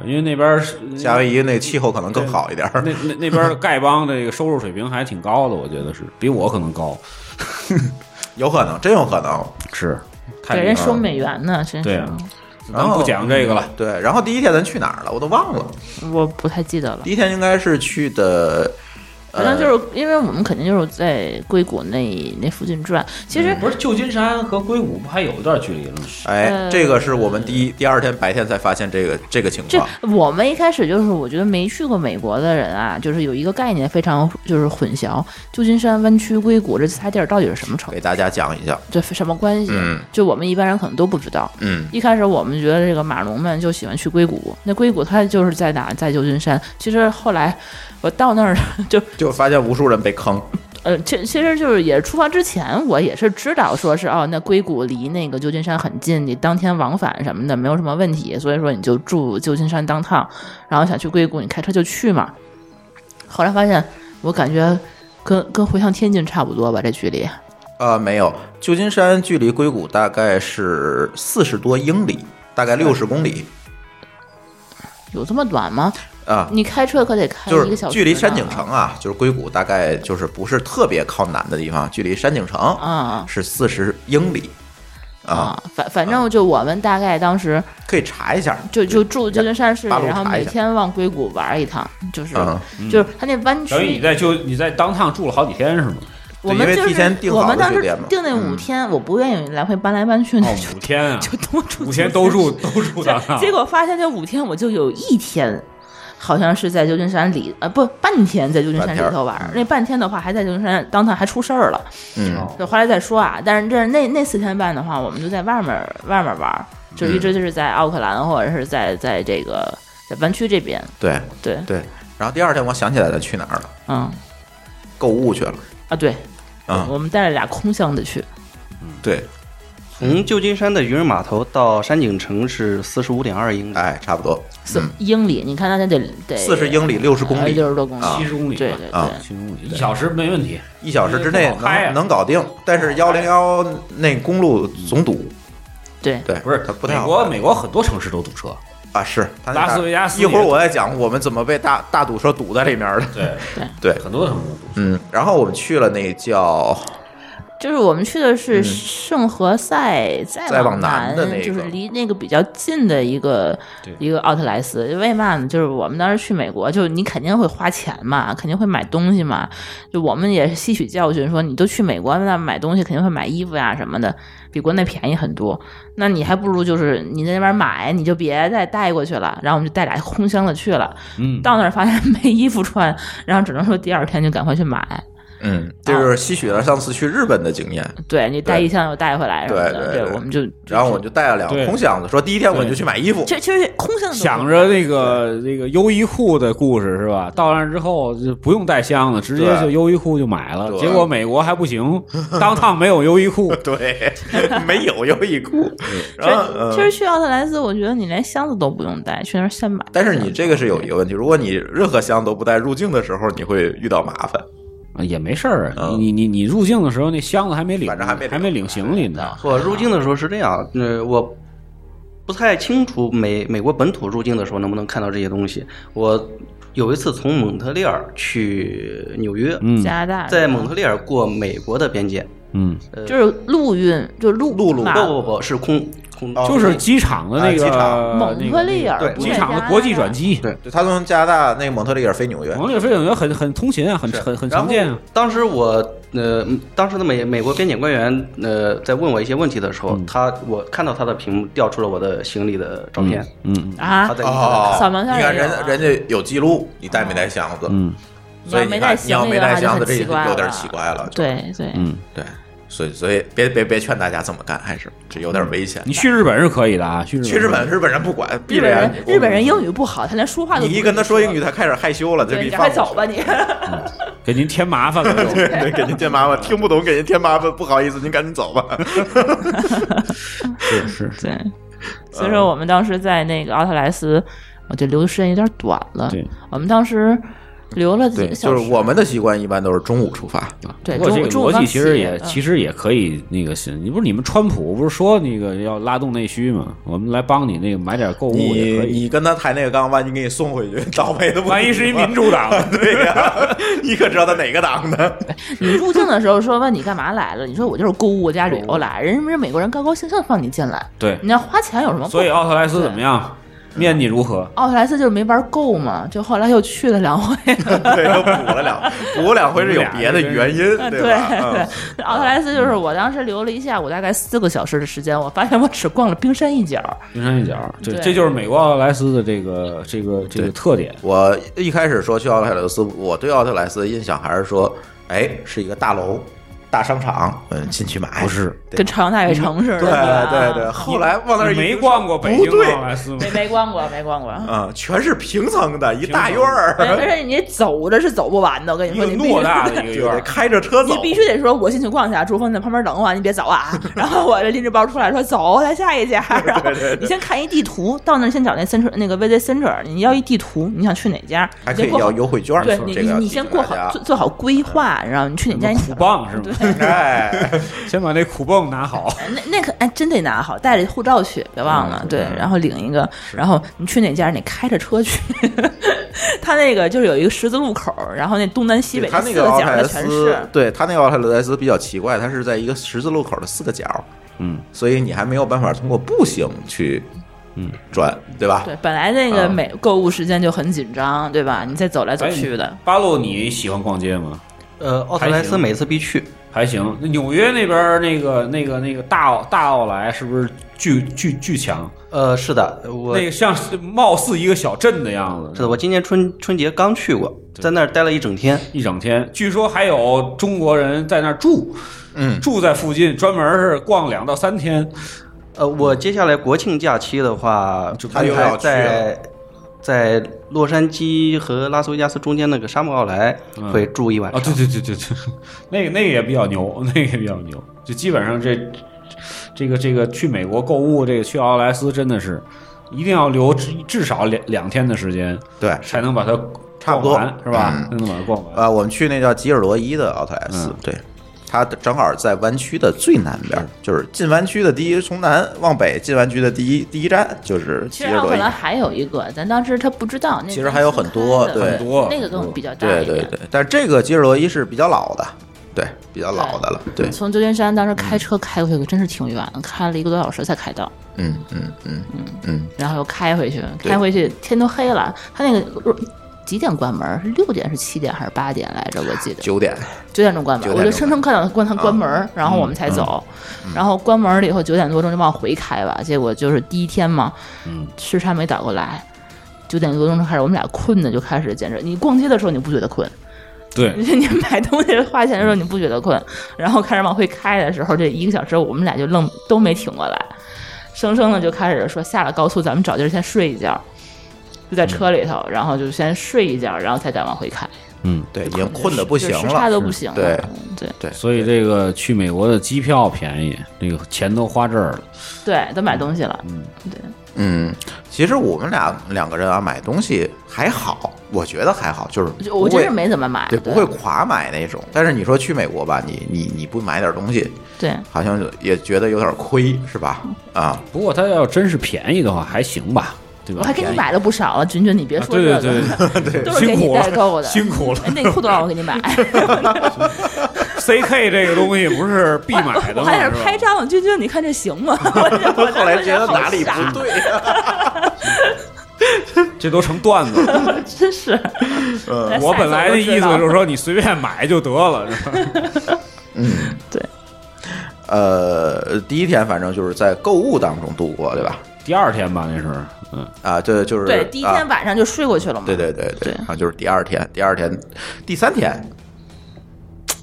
因为那边夏威夷那气候可能更好一点。那那那边丐帮的这个收入水平还挺高的，我觉得是比我可能高，[LAUGHS] 有可能，真有可能。是给人收美元呢，真是对啊，咱们不讲这个了。对，然后第一天咱去哪儿了？我都忘了。我不太记得了第。一天应该是去的，反正就是因为我们肯定就是在硅谷那那附近转。其实不是旧金山和硅谷不还有一段距离了吗？哎，呃这个是我们第一第二天白天才发现这个这个情这况。我们一开始就是，我觉得没去过美国的人啊，就是有一个概念非常就是混淆，旧金山湾区、硅谷这仨地儿到底是什么城给？大家讲一下。这什么关系？嗯就我们一般人可能都不知道。嗯，一开始我们觉得这个马龙们就喜欢去硅谷，那硅谷它就是在哪？在旧金山。其实后来我到那儿 [LAUGHS] 就就发现无数人被坑。呃，其其实就是也出发之前，我也是知道说是哦，那硅谷离那个旧金山很近，你当天往返什么的没有什么问题，所以说你就住旧金山当趟，然后想去硅谷，你开车就去嘛。后来发现，我感觉跟跟回趟天津差不多吧，这距离。呃，没有，旧金山距离硅谷大概是四十多英里，大概六十公里有这么短吗？啊。你开车可得开就是一个小时呢。距离山景城啊，就是硅谷大概就是不是特别靠南的地方，距离山景城啊是四十英里啊，啊，反反正就我们大概当时可以查一下。就就住旧金山市里，然后每天往硅谷玩一趟，就是嗯就是它那湾区。等于你在就你在当趟住了好几天是吗？我们就是提前订好我们当时了酒店嘛订那五天，我不愿意来回搬来搬去，那哦，五天啊，[LAUGHS] 就都住五天都住都住当趟。结果发现这五天我就有一天，好像是在旧金山里，呃，不，半天在旧金山里头玩儿。那半天的话，还在旧金山当他还出事儿了，嗯，就后来再说啊。但是这那那四天半的话，我们就在外面外面玩儿，就一直就是在奥克兰或者是在在这个在湾区这边。对对，对。然后第二天我想起来咱去哪儿了，嗯购物去了。啊，对，嗯，我们带了俩空箱子去。对，从旧金山的渔人码头到山景城是四十五点二英里，哎，差不多，四嗯，英里，你看它那得得四十英里，六十公里，六十多公里，啊。七十公里，对对啊。对，七十公里，一小时没问题。一小时之内能能搞定。但是幺零幺那公路总堵，对。对，不是它不太好美国，美国很多城市都堵车。啊，是拉斯维加斯一会儿我再讲我们怎么被大大堵车堵在里面的。对。对，很多城市都堵车。嗯，然后我们去了那叫就是我们去的是嗯圣何塞，再再往往南的那个就是离那个比较近的一个一个奥特莱斯。为嘛呢？就是我们当时去美国，就你肯定会花钱嘛，肯定会买东西嘛。就我们也是吸取教训，说你都去美国，那买东西肯定会买衣服呀什么的，比国内便宜很多。那你还不如就是你在那边买，你就别再带过去了。然后我们就带俩空箱子去了，嗯，到那儿发现没衣服穿，然后只能说第二天就赶快去买。嗯，这就是吸取了上次去日本的经验。对你带一箱又带回来什么的，对我们就然后我就带了两个空箱子，说第一天我就去买衣服。其实其实空箱子想着那个那个优衣库的故事是吧？到那儿之后就不用带箱子，直接就优衣库就买了。结果美国还不行，[LAUGHS] 当趟没有优衣库。对，[LAUGHS] 没有优衣库。其 [LAUGHS] 然后其实去奥特莱斯，我觉得你连箱子都不用带，去那儿现买。但是你这个是有一个问题，如果你任何箱都不带，入境的时候你会遇到麻烦。啊也没事儿，嗯你你你入境的时候那箱子还没领，反正还没领还没领行李呢。我入境的时候是这样，呃，我不太清楚美美国本土入境的时候能不能看到这些东西。我有一次从蒙特利尔去纽约，嗯加拿大在蒙特利尔过美国的边界，嗯，就是陆运，就陆陆路。不不不是空空，哦就是机场的那啊机个场蒙特利尔对机场的国际转。机。对对他从加拿大那个蒙特利尔飞纽约，蒙特利尔飞纽约很很通勤啊，很很很常见啊。当时我呃，当时的美美国边检官员呃在问我一些问题的时候，嗯。他我看到他的屏幕调出了我的行李的照片，嗯嗯。啊他，在扫描片你看人人家有记录，你带没带箱子？嗯。所以你你要没带箱子，这有点奇怪了。对对，嗯，对，所以所以别别别劝大家这么干，还是这有点危险。你去日本是可以的啊，去日本去日本，日本人不管，闭日本着眼人日本人英语不好，他连说话都不你一跟他说英语，他开始害羞了，就对，你快走吧你。给您添麻烦了 [LAUGHS] 就。对对，给您添麻烦，听不懂给您添麻烦，不好意思，您赶紧走吧。是是 [LAUGHS] 是，对，所以说我们当时在那个奥特莱斯，我就留的时间有点短了。对，我们当时留了几对，个小时。就是我们的习惯一般都是中午出发，对，不过这个中午中午逻辑其实也其实也可以那个行，你不是你们川普不是说那个要拉动内需吗？我们来帮你那个买点购物也你可以。你跟他抬那个杠，万一给你送回去，倒霉的不？万一是一民主党，[LAUGHS] 对呀，你可知道他哪个党的？你入境的时候说问你干嘛来了，你说我就是购物加旅游来，人家美国人高高兴兴放你进来，对，你要花钱有什么？所以奥特莱斯怎么样？面积如何？奥特莱斯就是没玩够嘛，就后来又去了两回。[LAUGHS] 对，又补了两补了两回是有别的原因，对对，奥特莱斯就是我当时留了一下午，大概四个小时的时间，我发现我只逛了冰山一角。冰山一角，对，对这就是美国奥特莱斯的这个这个这个特点。我一开始说去奥特莱斯，我对奥特莱斯的印象还是说，哎，是一个大楼、大商场，嗯，进去买。不是，跟朝阳大悦城似的，对吧对对，后来往那儿没一逛过北京不对奥莱斯吗？没没逛过，没逛过。啊，全是平层的一大院儿，对，而且你走着是走不完的，我跟你说，你必须偌大的一个院儿，开着车走，你必须得说，我进去逛一下，朱峰在旁边等我，你别走啊。[LAUGHS] 然后我这拎着包出来说走，来下一家。然后你先看一地图，到那儿先找那 center 那个 visit center，你要一地图，你想去哪家，还可以要优惠券，对你你你先过好做做好规划，然后你去哪家你苦棒是吗？[LAUGHS] 哎，先把那苦泵拿好。那那可哎真得拿好，带着护照去，别忘了。对，然后领一个，然后你去哪家你开着车去。[LAUGHS] 他那个就是有一个十字路口，然后那东南西北他四个角的全是。，对他那个奥特莱斯比较奇怪，它是在一个十字路口的四个角，嗯，所以你还没有办法通过步行去，嗯，转，对吧？对，本来那个啊美购物时间就很紧张，对吧？你再走来走去的，八路，你喜欢逛街吗？呃，奥特莱斯每次必去，还行。那纽约那边那个那个那个大奥大奥莱是不是巨巨巨强？呃，是的，我那个像是貌似一个小镇的样子，是的，我今年春春节刚去过，在那儿待了一整天。一整天。据说还有中国人在那儿住，嗯，住在附近，专门是逛两到三天。呃，我接下来国庆假期的话，他又要去在在洛杉矶和拉斯维加斯中间那个沙漠奥莱嗯会住一晚啊，上。对对对对对，[LAUGHS] 那个那个也比较牛，[LAUGHS] 那个也比较牛。就基本上这这个这个去美国购物，这个去奥莱斯真的是一定要留至至少两两天的时间，对，才能把它差不多逛完是吧？嗯才能把它逛完。啊，我们去那叫吉尔罗伊的奥特莱斯，嗯对，它正好在湾区的最南边，就是进湾区的第一，从南往北进湾区的第一第一站就是其实奥特。兰还有一个，咱当时他不知道，那其实还有很多很多那个更比较大一点。对对对，但是这个吉尔罗伊是比较老的，对，比较老的了，对，从旧金山当时开车开过去，真是挺远的，开了一个多小时才开到，嗯嗯嗯嗯嗯然后又开回去，开回去天都黑了。他那个几点关门？是六点是七点还是八点来着？我记得九点，九点钟关门，9我就生生看到他关他关门，啊然后我们才走。然后关门了以后九点多钟就往回开吧，结果就是第一天嘛，嗯，时差没倒过来。九点多钟就开始，我们俩困的就开始简直，你逛街的时候你不觉得困，对，[LAUGHS] 你买东西花钱的时候你不觉得困，然后开始往回开的时候，这一个小时我们俩就愣都没挺过来，生生的就开始说下了高速咱们找地儿先睡一觉，就在车里头，然后就先睡一觉，然后才再往回开。嗯，对，已经困的不行了时差了，都不行了。对对对，所以这个去美国的机票便宜，那个钱都花这儿了。对，都买东西了。嗯，对。嗯其实我们俩两个人啊，买东西还好，我觉得还好，就是就我真是没怎么买，对，不会垮买那种。但是你说去美国吧，你你你不买点东西，对好像也觉得有点亏，是吧？啊，不过它要真是便宜的话，还行吧，对吧？我还给你买了不少了，君君，你别说这啊对对个，对 [LAUGHS] 对，都是给你辛苦了，代购的，辛苦了。哎内裤都让我给你买，[LAUGHS] CK 这个东西不是必买的吗？我还在是吧这拍照呢，君君，你看这行吗？[LAUGHS] 我我后来觉得哪里不对呀、这都成段子了。真是。嗯我本来的意思就是说，你随便买就得了，是吧？嗯，对呃，第一天反正就是在购物当中度过，对吧？第二天吧，那是，嗯，啊，对，就是对，第一天啊。晚上就睡过去了嘛。对对对对啊，就是第二天，第二天，第三天，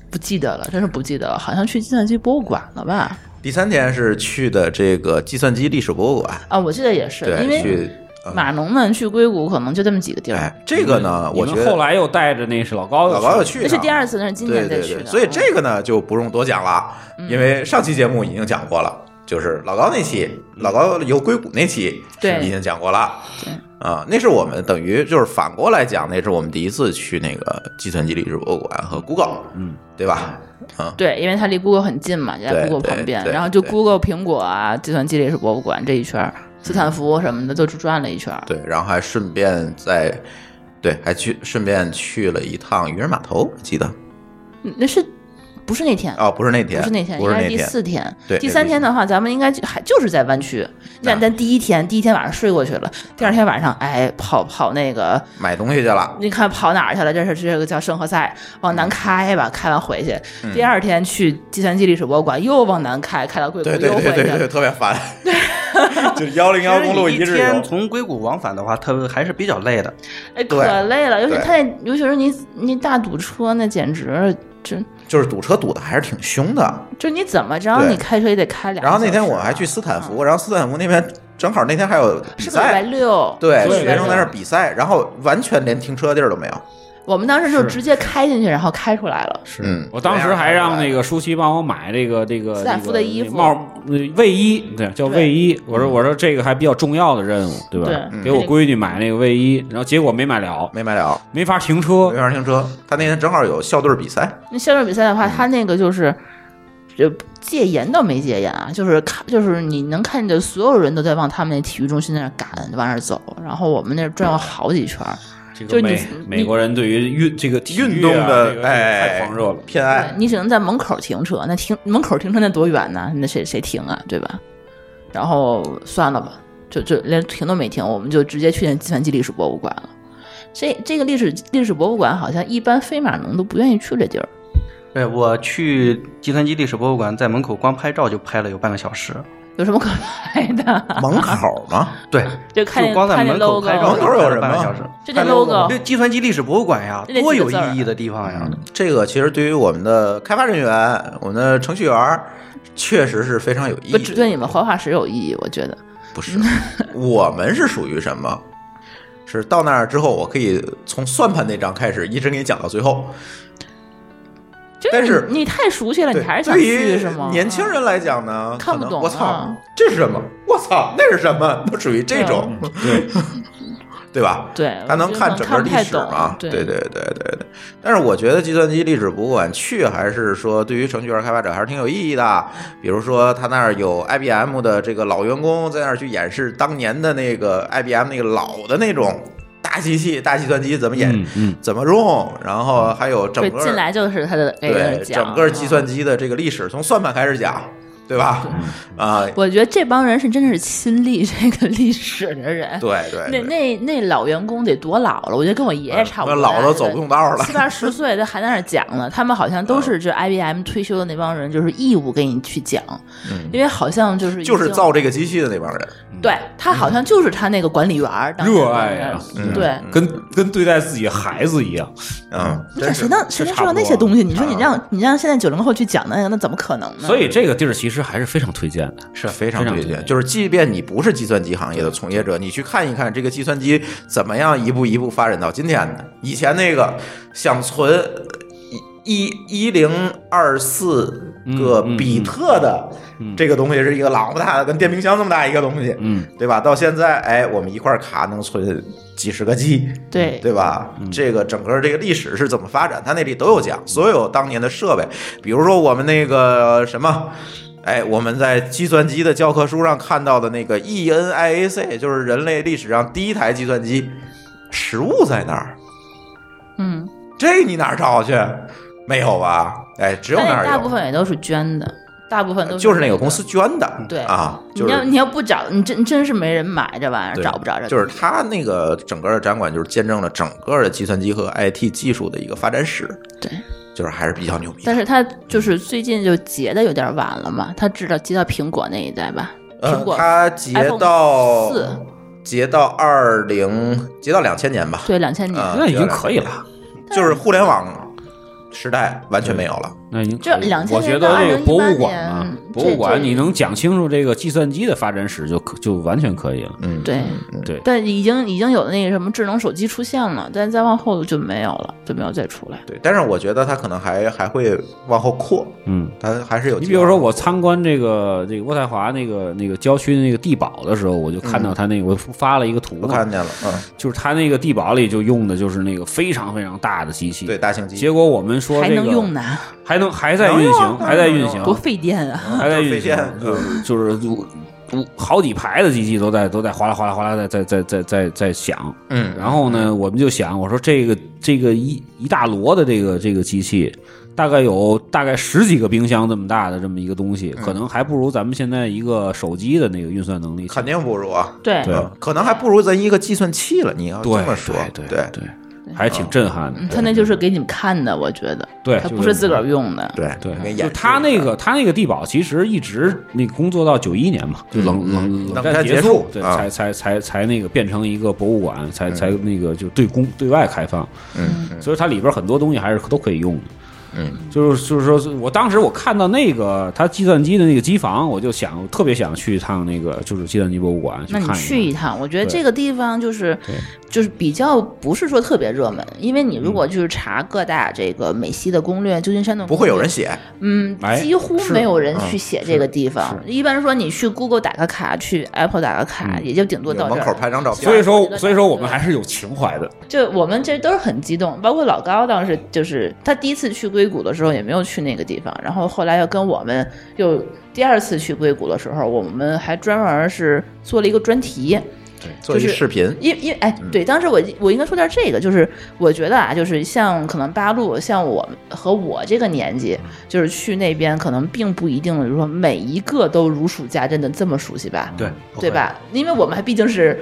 不记得了，真是不记得了，好像去计算机博物馆了吧？第三天是去的这个计算机历史博物馆，啊，我记得也是，因，为码农们去硅谷可能就这么几个地儿。哎，，这个呢，我觉得你们后来又带着那是老高，老高又去呢，那是第二次，那是今年再去的。所以这个呢就不用多讲了，因为上期节目已经讲过了，就是老高那期，老高游硅谷那期对。已经讲过了。对。啊，那是我们等于就是反过来讲，那是我们第一次去那个计算机历史博物馆和 Google，嗯，对吧？嗯，对，因为它离 Google 很近嘛，就在 Google 旁边，然后就 Google、苹果啊、计算机历史博物馆这一圈，斯坦福什么的都转了一圈。对，然后还顺便在，对，还去顺便去了一趟渔人码头，我记得。嗯那是不是那天？哦，不是那天，不是那天，应该是第不是那天，四天。对第三天的话，咱们应该就还就是在湾区。但啊但第一天，第一天晚上睡过去了，第二天晚上，哎，跑跑那个，买东西去了。你看跑哪儿去了？这是这个叫圣何塞，往南开吧，开完回去。嗯第二天去计算机历史博物馆，又往南开，开到硅谷，对对又回去。对对对，特别烦。[LAUGHS] 就幺零幺公路一日游。天从硅谷往返的话，特别还是比较累的。哎，可累了，尤其对他那，尤其是你你大堵车，那简直就就是堵车堵的还是挺凶的。就你怎么着，你开车也得开两个然后那天我还去啊斯坦福，然后斯坦福那边正好那天还有比是个礼拜赛，六，对，学生在那儿比赛，然后完全连停车地儿都没有。我们当时就直接开进去，然后开出来了。是嗯我当时还让那个舒淇帮我买这个这个斯坦福的衣服帽呃卫衣，对，叫卫衣。我说我说这个还比较重要的任务，对吧？对给我闺女买那个卫衣，然后结果没买了，没买了，没法停车没。法停车。他那天正好有校队比赛，那校队比赛的嗯话，他那个就是。就戒严倒没戒严啊，就是看，就是你能看见所有人都在往他们那体育中心那儿赶，往那儿走，然后我们那儿转了好几圈儿。就你这个美美国人对于运这个啊运动的这个哎太狂热了。偏爱。你只能在门口停车，那停门口停车那多远呢？那谁谁停啊，对吧？然后算了吧，就就连停都没停，我们就直接去那计算机历史博物馆了。这这个历史历史博物馆好像一般非马农都不愿意去这地儿。对我去计算机历史博物馆，在门口光拍照就拍了有半个小时。有什么可拍的？[LAUGHS] 门口吗？对，[LAUGHS] 就看见就光在门口拍照门口有什么半个小时。这件 logo 这计算机历史博物馆呀多有意义的地方呀！这个其实对于我们的开发人员、我们的程序员，确实是非常有意义。不只对你们绘画师有意义，我觉得。不是，[LAUGHS] 我们是属于什么？是到那儿之后，我可以从算盘那章开始，一直给你讲到最后。就但是你你太熟悉了，你对还是想对于去是吗？年轻人来讲呢，看不懂可能我操啊，这是什么？我操，那是什么？都属于这种，对，[LAUGHS] 对吧？对，他能看整个历史嘛？对对对对对对。但是我觉得计算机历史博物馆去还是说对于程序员开发者还是挺有意义的。比如说他那儿有 IBM 的这个老员工在那儿去演示当年的那个 IBM 那个老的那种大大机器、大计算机怎么演、嗯嗯。怎么用，然后还有整，个进来就是他的对整个计算机的这个历史，从算盘开始讲，对吧？啊，我觉得这帮人是真的是亲历这个历史的人。对对，那对那那老员工得多老了？我觉得跟我爷爷差不多。老了走不动道了七八十岁的还在那儿讲呢。他们好像都是这 IBM 退休的那帮人，就是义务给你去讲，因为好像就是就是造这个机器的那帮人，对他好像就是他那个管理员儿，热爱呀嗯对。跟跟对待自己孩子一样。嗯，那谁能谁能知道那些东西？你说你让你让现在九零后去讲那个，那怎么可能呢？所以这个地儿其实还是非常推荐的。是非常推荐。推荐就是即便你不是计算机行业的从业者，你去看一看这个计算机怎么样一步一步发展到今天的。以前那个想存一一一零二四个比特的这个东西是一个老么大的，跟电冰箱这么大一个东西，嗯，对吧？到现在，哎，我们一块卡能存几十个 G，对对吧？这个整个这个历史是怎么发展，它那里都有讲，所有当年的设备，比如说我们那个什么。哎，我们在计算机的教科书上看到的那个 E ENIAC，就是人类历史上第一台计算机，实物在那儿，嗯，这你哪儿找去？没有吧？哎，只有他那那儿有，大部分也都是捐的，大部分都是就是那那个公司捐的，对。啊，就是你要你要不找，你真真是没人买这玩意儿，找不着这。就是他那个整个的展馆，就是见证了整个的计算机和 IT 技术的一个发展史，对，就是还是比较牛逼。但是他就是最近就结的有点晚了嘛，他知道结到苹果那一代吧？苹嗯，果它截 iPhone 到四结到二零，结到两千年吧，对两千年，啊那已经可以了。就是互联网时代完全没有了。那已经可以这2000我觉得这个博物馆博物馆你能讲清楚这个计算机的发展史就可就完全可以了。嗯，对，对，但已经已经有那个什么智能手机出现了，但再往后就没有了，就没有再出来。对，但是我觉得它可能还还会往后扩，嗯。它还是有。你比如说，我参观这个这个渥太华那个那个郊区的那个地堡的时候，我就看到他那个我发了一个图，我看见了，嗯，就是他那个地堡里就用的就是那个非常非常大的机器，对，大型机器，结果我们说还这个能用呢，还能还在运行，还在运行，多费电啊！[LAUGHS] 还在运行费电，就是就好几排的机器都在都在哗啦哗啦哗啦在在在在在在响。嗯，然后呢，我们就想，我说这个这个一一大摞的这个这个机器，大概有大概十几个冰箱这么大的这么一个东西，可能还不如咱们现在一个手机的那个运算能力。肯定不如啊，对。可能还不如咱一个计算器了。你要这么说，对对。对，还挺震撼的。嗯他那就是给你们看的，我觉得，对他不是自个儿用的。对对，就他那个他那个地堡其实一直那个工作到九一年嘛，就冷冷冷冷战结束对，啊才才才才那个变成一个博物馆，才才那个就对公对外开放，嗯所以它里边很多东西还是都可以用的。嗯，就是就是说，我当时我看到那个他计算机的那个机房，我就想特别想去一趟那个就是计算机博物馆去那你。去一趟，我觉得这个地方就是对就是比较不是说特别热门，因为你如果就是查各大这个美西的攻略，旧金山的不会有人写，嗯哎，几乎没有人嗯去写这个地方。一般说你去 Google 打个卡，去 Apple 打个卡，也就顶多到门口。拍张照片。所以说，所以说我们还是有情怀的。就我们这都是很激动，包括老高当时就是他第一次去硅谷的时候也没有去那个地方，然后后来又跟我们又第二次去硅谷的时候，我们还专门是做了一个专题。做一就是视频，因因哎，对，当时我我应该说点这个，就是我觉得啊，就是像可能八路，像我们和我这个年纪，就是去那边可能并不一定，就是说每一个都如数家珍的这么熟悉吧，对对？吧？因为我们还毕竟是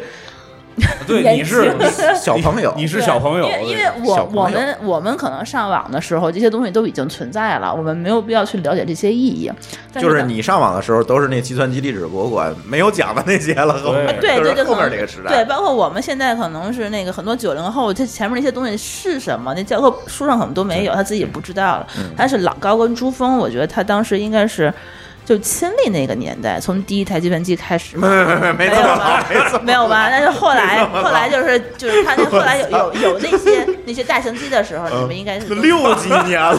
[LAUGHS] 对，你是小朋友你是小朋友，因为因为我我们我们可能上网的时候，这些东西都已经存在了，我们没有必要去了解这些意义。就是你上网的时候都是那计算机历史博物馆没有讲的那些了，后面对对，对后面这个时代，对，包括我们现在可能是那个很多九零后，这前面那些东西是什么？那教科书上可能都没有，他自己也不知道了。嗯但是老高跟朱峰，我觉得他当时应该是就亲历那个年代，从第一台计算机开始嘛。[LAUGHS] 没没没没没有吧？没有吧？但是后来，后来就是就是他那后来有有 [LAUGHS] 有那些那些大型机的时候，你们应该是 [LAUGHS] 六几年了，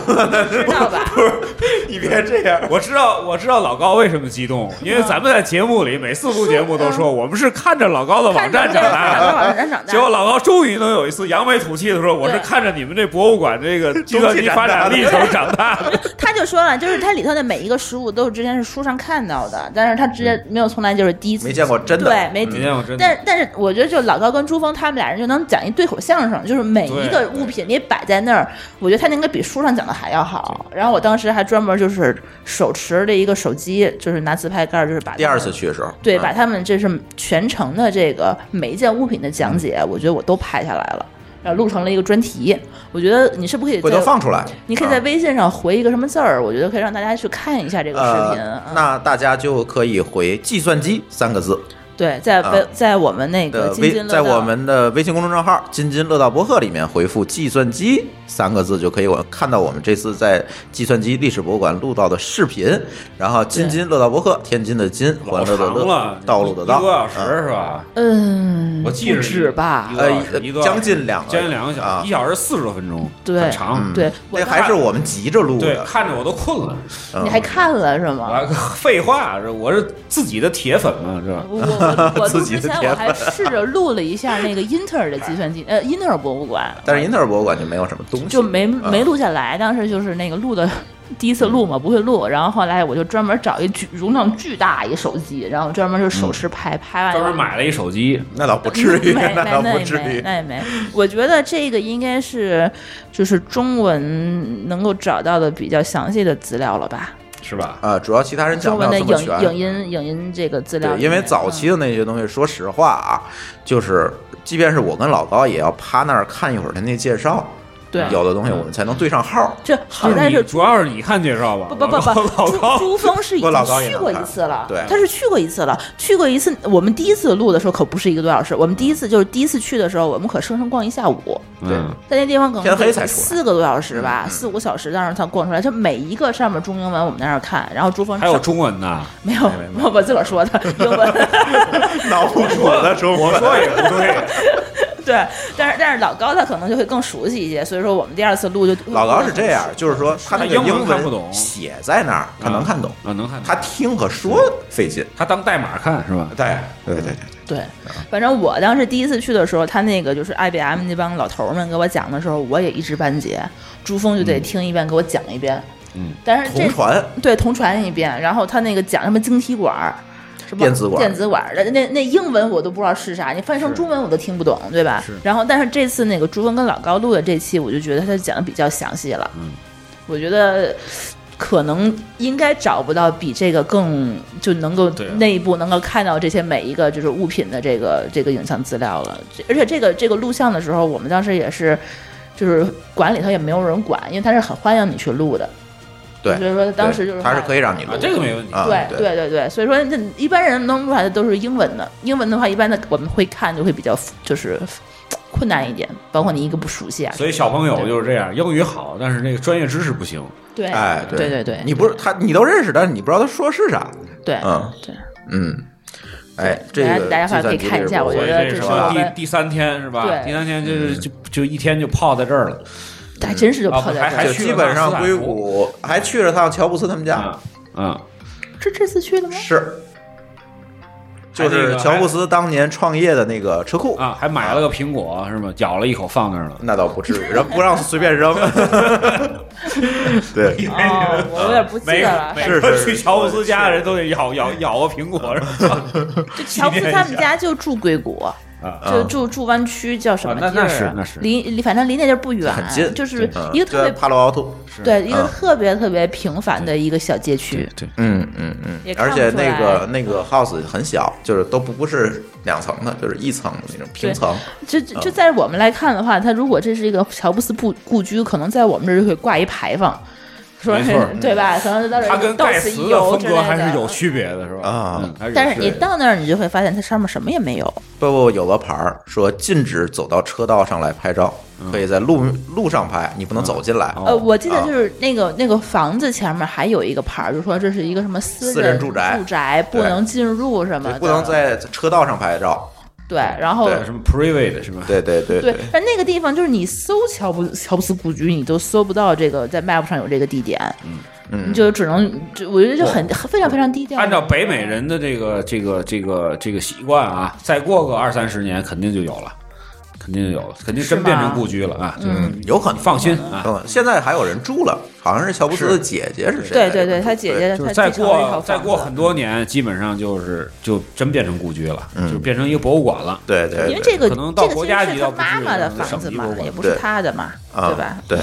知道吧？不是，你别这样。我知道，我知道老高为什么激动，因为咱们在节目里每次录节目都说，我们是看着老高的网站长大的。站长大结果老高终于能有一次扬眉吐气的说：“我是看着你们这博物馆这个计算机发展历程长大的。他就说了，就是它里头的每一个实物都是之前是书上看到的，但是他直接没有从来就是第一次没见过真的对，没”没见过真的但是但是我觉得就老高跟朱峰他们俩人就能讲一对口相声，就是每一个物品你摆在那儿，我觉得他应该比书上讲的还要好。然后我当时还专门就是手持着一个手机，就是拿自拍杆儿，就是把第二次去的时候，对，嗯把他们这是全程的这个每一件物品的讲解，我觉得我都拍下来了。然后录成了一个专题，我觉得你是不是可以回头放出来。你可以在啊微信上回一个什么字儿，我觉得可以让大家去看一下这个视频。那大家就可以回“计算机”三个字对，在微、啊在我们那个的微，在我们的微信公众账号“津津乐道博客”里面回复“计算机”三个字，就可以我看到我们这次在计算机历史博物馆录到的视频。然后“津津乐道博客”，天津的津，欢乐的乐，，道路的道，一个多小时啊是吧？嗯，我记着不止吧一？个小时一个呃将近两个将近两个小啊时，一小时四十多分钟，对很长。嗯对，我那还是我们急着录对，的。看着我都困了。嗯你还看了是吗？我 [LAUGHS] 废话，这我是自己的铁粉嘛，是吧？[LAUGHS] 我之前己我还试着录了一下那个英特尔的计算机，呃，英特尔博物馆，[LAUGHS] 但是英特尔博物馆就没有什么东西，就没啊没录下来。当时就是那个录的第一次录嘛，不会录。然后后来我就专门找一巨容量巨大一手机，然后专门就手持拍，拍完专门买了一手机，[LAUGHS] 那倒不至于，没那倒没那也没不至于。那也没。我觉得这个应该是就是中文能够找到的比较详细的资料了吧？是吧？啊，主要其他人讲不了这么全。影影音影音这个资料对，因为早期嗯的那些东西，说实话啊，就是即便是我跟老高，也要趴那儿看一会儿他那介绍，对有的东西我们才能对上号。这好在是主要是你看介绍吧？不不不不，朱朱峰是已经去过一次了，对他是去过一次了，去过一次。我们第一次录的时候可不是一个多小时，我们第一次就是第一次去的时候，我们可生生逛一下午，对，在那地方可能天黑才四个多小时吧，四五个小时，但是他逛出来，就每一个上面中英文我们在那儿看，然后朱峰还有中文呢。没有？我我自个儿说的英文。[LAUGHS] 脑补的中 [LAUGHS] 我说也不对，对，但是但是老高他可能就会更熟悉一些，所以说我们第二次录就老高是这样，就是说他那个他英文写在那儿，他能看懂，啊，能看。他听和说费劲。他当代码看是吧？对对对对对，对，反正我当时第一次去的时候，他那个就是 IBM 那帮老头儿们给我讲的时候，我也一知半解，朱峰就得听一遍，给我讲一遍。嗯，但是这同传对同传一遍，然后他那个讲什么晶体管儿。什么电子电子管儿的那那英文我都不知道是啥，你翻译成中文我都听不懂，对吧？然后，但是这次那个朱峰跟老高录的这期，我就觉得他讲的比较详细了。嗯，我觉得可能应该找不到比这个更就能够内部能够看到这些每一个就是物品的这个这个影像资料了。而且这个这个录像的时候，我们当时也是，就是馆里头也没有人管，因为他是很欢迎你去录的。对，所以说当时就是他是可以让你录啊，的，这个没问题。啊对对对对对，所以说那一般人能录出来的都是英文的，英文的话一般的我们会看就会比较就是困难一点，包括你一个不熟悉啊。所以小朋友就是这样，英语好，但是那个专业知识不行。对，哎，对对对，你不是他，你都认识，但是你不知道他说是啥。对嗯对，嗯，哎，这个大家大家可以看一下我觉得这是第第三天是吧？对第三天就是就就一天就泡在这儿了。还真是就啊泡在这儿。基本上硅谷还去了趟乔布斯他们家，啊啊，是这次去的吗？是，就是乔布斯当年创业的那个车库。啊，还买了个苹果是吗？咬了一口放那儿了。那倒不至于，人不让随便扔。[LAUGHS] 对，哦，我有点不记得了。是是去乔布斯家的人都得咬咬咬个苹果是吧？[LAUGHS] 就乔布斯他们家就住硅谷，啊就住住湾区叫什么地儿啊？啊那那是那是离离反正离那地儿不远，很近，就是嗯一个特别帕洛奥图。对一个嗯特别特别平凡的一个小街区。对，嗯嗯嗯，而且那个那个 house 很小，就是都不不是两层的，就是一层那种平层。就就就在我们来看的话，它如果这是一个乔布斯故故居，可能在我们这儿就会挂一牌坊，说是没错对吧？可能就到这它儿到跟盖茨的风格还是有区别的，是吧？啊嗯还是有但是你到那儿，你就会发现它上面什么也没有。不不，有个牌儿说禁止走到车道上来拍照，可以在路路上拍，你不能走进来。哦呃，我记得啊就是那个那个房子前面还有一个牌儿，就说这是一个什么私私人住宅住宅不能进入什么，的，不能在车道上拍照。对，然后对什么 private 是吧？对对对对，但那个地方就是你搜乔布乔布斯故居，你都搜不到这个在 map 上有这个地点，嗯你就只能就我觉得就很非常非常低调。按照北美人的这个这个这个这个习惯啊，再过个二三十年肯定就有了，肯定有了，肯定真变成故居了啊！就是嗯，有可能。放心啊，嗯，现在还有人住了，好像是乔布斯的姐姐是谁？对对对，他姐姐就是再过再过很多年，基本上就是就真变成故居了，嗯。就变成一个博物馆了。对对，因为这个可能到国家级妈妈的房子嘛省级博物，馆也不是对。他的嘛，啊对吧？对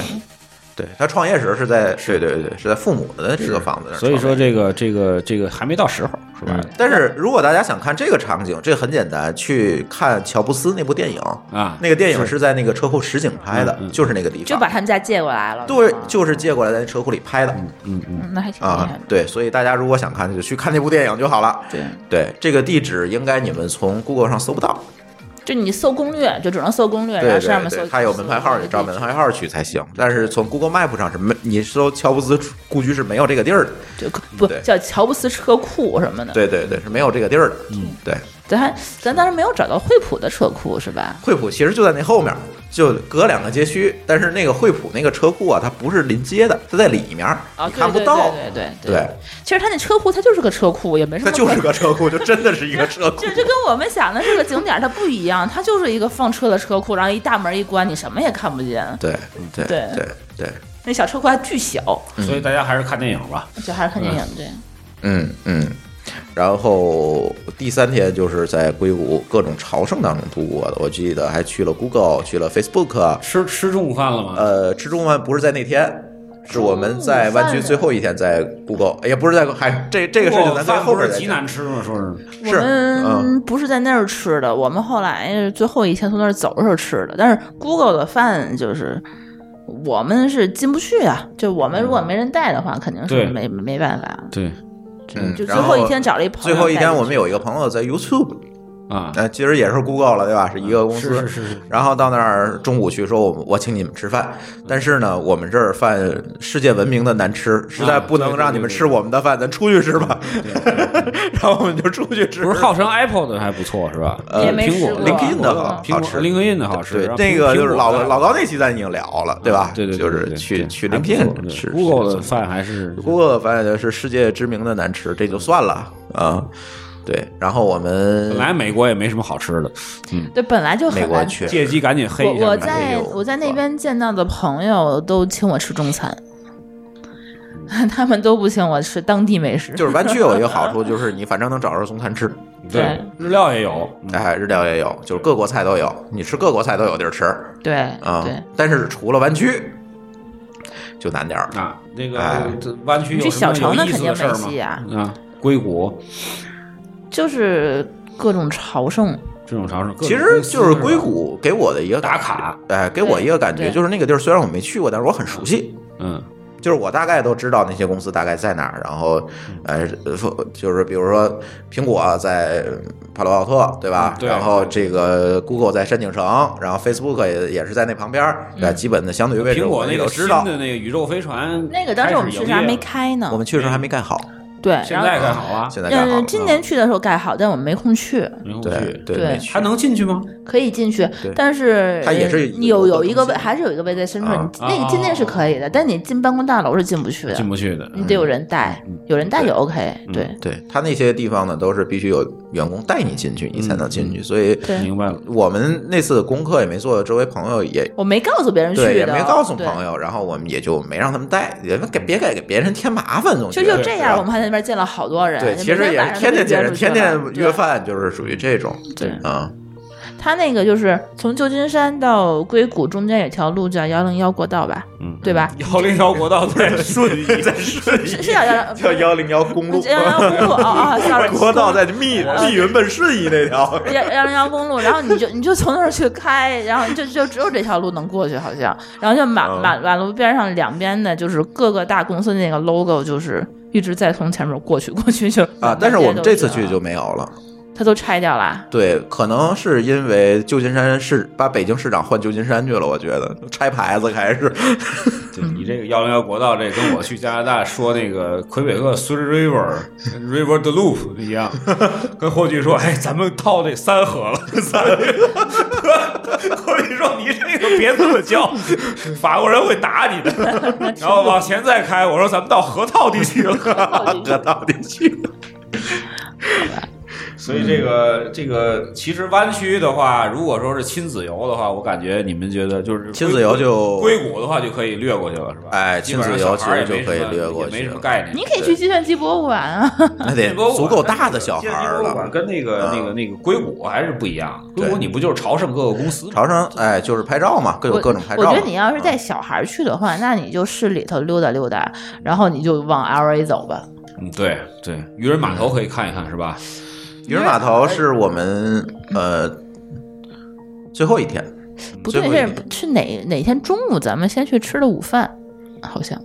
对，他创业时是在对对对是在父母的这个房子那儿，所以说这个这个这个还没到时候，是吧？嗯，但是如果大家想看这个场景，这很简单，去看乔布斯那部电影啊那个电影是在那个车库实景拍的，就是那个地方，就把他们家借过来了。对，就是借过来在车库里拍的嗯嗯，嗯那还挺厉啊害的。，对，所以大家如果想看，就去看那部电影就好了。对，对，这个地址应该你们从 Google 上搜不到，就你搜攻略，就只能搜攻略，然对后上面搜它有门牌号，你照门牌号去才行。但是从 Google Map 上是没，你搜乔布斯故居是没有这个地儿的。就不叫乔布斯车库什么的。对对对，是没有这个地儿的。嗯，对，咱还咱当时没有找到惠普的车库是吧？惠普其实就在那后面，就隔两个街区。但是那个惠普那个车库啊，它不是临街的，它在里面，啊，看不到。对对对对，其实它那车库它就是个车库，也没什么。它就是个车库，就真的是一个车库 [LAUGHS] 就。就跟我们想的这个景点，它不一样，它就是一个放车的车库，然后一大门一关，你什么也看不见。对对对对对，那小车库还巨小，所以大家还是看电影吧。就还是看电影对。嗯嗯。然后第三天就是在硅谷各种朝圣当中度过的，我记得还去了 Google，去了 Facebook，吃吃中午饭了吗？呃，吃中午饭不是在那天，是我们在湾区最后一天在 Google，也不是在，还这这个事情咱在饭不是极后边极。难吃吗？说是我是嗯们不是在那儿吃的，我们后来最后一天从那儿走的时候吃的。但是 Google 的饭就是我们是进不去啊，就我们如果没人带的话，肯定是没没办法。对嗯就最然后后一天找了一朋友。最后一天我们有一个朋友在 YouTube，啊，呃，其实也是 Google 了，对吧？是一个公司。是是是是然后到那儿中午去说，我我请你们吃饭，但是呢，我们这儿饭世界闻名的难吃，实在不能让你们吃我们的饭，咱出去吃吧。[LAUGHS] 然后我们就出去吃。不是号称 Apple 的还不错是吧？呃苹果吃过 LinkedIn 的好好吃 LinkedIn 的好吃，对那个就是老苹果的老高那期咱已经聊了，对吧？对对，就是去去还不错 LinkedIn 吃 Google 的饭还是 Google 的饭是世界知名的难吃，这就算了啊。对，然后我们本来美国也没什么好吃的，嗯对本来就美国去，借机赶紧黑一下。我在我在那边见到的朋友都请我吃中餐，[LAUGHS] 他们都不请我吃当地美食。就是湾区有一个好处，[LAUGHS] 就是你反正能找着中餐吃，对日料也有，哎，日料也有，就是各国菜都有，你吃各国菜都有地儿吃对啊。对，但是除了湾区，就难点儿。啊，那个湾区有什么小城的有意思的事儿肯定没戏啊吗？啊，硅谷 [LAUGHS] 就是各种朝圣。这种朝圣，其实就是硅谷给我的一个打卡，哎，给我一个感觉就是那个地儿虽然我没去过，但是我很熟悉。嗯，就是我大概都知道那些公司大概在哪儿，然后，呃，说就是比如说苹果在帕罗奥特，对吧？嗯对。然后这个 Google 在山景城，然后 Facebook 也也是在那旁边儿，对吧，基本的相对位置苹果我个新也都知道。的那个宇宙飞船，那个当时我们去时还没开开呢，我们去的时候还没盖好，对，现在盖好啊，现在盖好了。嗯，今年去的时候盖好，但我们没空去，对没空去，对还能进去吗？可以进去，但是它也是呃有有有一个位，还是有一个位在深圳，啊。你那个进那是可以的，但你进办公大楼是进不去的，进不去的，你得有人带，有人带就 OK，嗯。对。对他那些地方呢，都是必须有员工带你进去，你才能进去。所以对。明白了。我们那次功课也没做，周围朋友也我没告诉别人去的，也没告诉朋友，然后我们也就没让他们带，也给别给给别人添麻烦，总就觉得。就这样，我们还在那边见了好多人。对，其实也是天天见人，天天约。饭，就是属于这种。对啊，他那个就是从旧金山到硅谷中间有条路叫幺零幺国道吧，嗯，对吧？幺零幺国道在顺义，在顺是是叫幺 [LAUGHS] 叫幺零幺公路，幺零幺公路哦哦，[LAUGHS] sorry，国道在密密云奔顺义那条。幺幺零幺公路，然后你就你就从那儿去开，然后就就只有这条路能过去，好像，然后就马嗯马马路边上两边的，就是各个大公司那个 logo，就是一直在从前面过去过去就啊，但是我们这次去就没有了。它都拆掉了。对，可能是因为旧金山市把北京市长换旧金山去了，我觉得拆牌子开始。[LAUGHS] 对你这个幺零幺国道，这跟我去加拿大说那个魁北克 Three River River the Loop 一样，跟霍炬说，哎，咱们套这三河了，三河。霍炬说，你这个别这么叫，[LAUGHS] 法国人会打你的。[LAUGHS] 然后往前再开，我说咱们到河套地区了。这到底去？所以这个这个，其实湾区的话，如果说是亲子游的话，我感觉你们觉得就是亲子游就硅谷的话就可以略过去了，是吧？哎亲子游其实就可以略过去没什么概念。你可以去计算机博物馆啊，[LAUGHS] 那得足够大的小孩儿了。跟那个那个那个硅谷还是不一样。硅谷你不就是朝圣各个公司吗？朝圣，哎，就是拍照嘛，各有各种拍照嘛。我觉得你要是带小孩去的话，那你就市里头溜达溜达，然后你就往 L A 走吧。嗯，对对，渔人码头可以看一看，是吧？渔人码头是我们呃最后一天，不对，是是哪哪天中午咱们先去吃的午饭，好像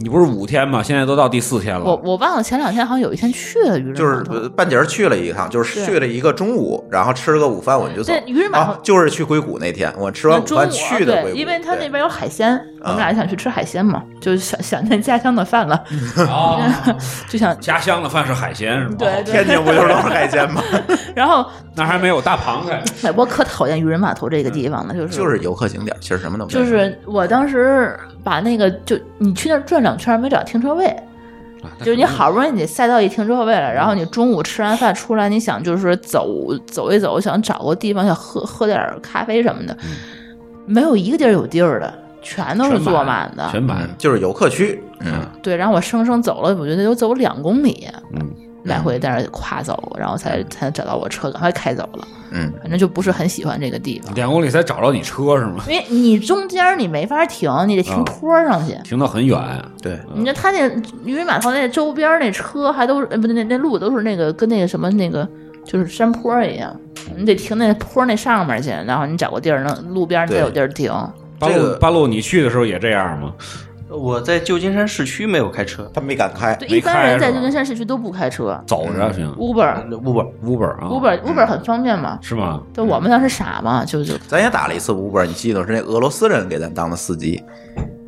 你不是五天吗？现在都到第四天了。我我忘了前两天好像有一天去了渔人就是码头呃半截儿去了一趟，就是去了一个中午，然后吃了个午饭，我们就走对。渔人码头啊，就是去硅谷那天，我吃完午饭去的硅对，谷，因为他那边有海鲜，我们俩想去吃海鲜嘛，就想想念家乡的饭了，啊，[LAUGHS] 就想家乡的饭是海鲜是吗？对对天津不就是都是海鲜吗？[LAUGHS] 然后那还没有大螃蟹。[LAUGHS] 哎，我可讨厌渔人码头这个地方了，就是就是游客景点，其实什么都没有。就是我当时把那个就你去那儿转两圈没找停车位，就是你好不容易你塞到一停车位了，然后你中午吃完饭出来，你想就是走走一走，想找个地方想喝喝点咖啡什么的，没有一个地儿有地儿的，全都是坐满的。全满嗯，就是游客区，嗯，对，然后我生生走了，我觉得有走两公里，嗯，来回在那儿跨走，然后才才找到我车，赶快开走了。嗯，反正就不是很喜欢这个地方，两公里才找着你车是吗？因为你中间你没法停，你得停啊坡上去。停到很远，对，你看他那渔人码头那周边那车还都是，呃不对，那那路都是那个跟那个什么那个就是山坡一样，你得停那坡那上面去，然后你找个地儿能路边再有地儿停。八这个路八路，你去的时候也这样吗？我在旧金山市区没有开车他没敢开，对，一般人在旧金山市区都不开车走着行，Uber，Uber，Uber 啊 Uber Uber 很方便嘛。是吗？对我们当时傻嘛，就就咱也打了一次 Uber，你记得是那俄罗斯人给咱当的司机，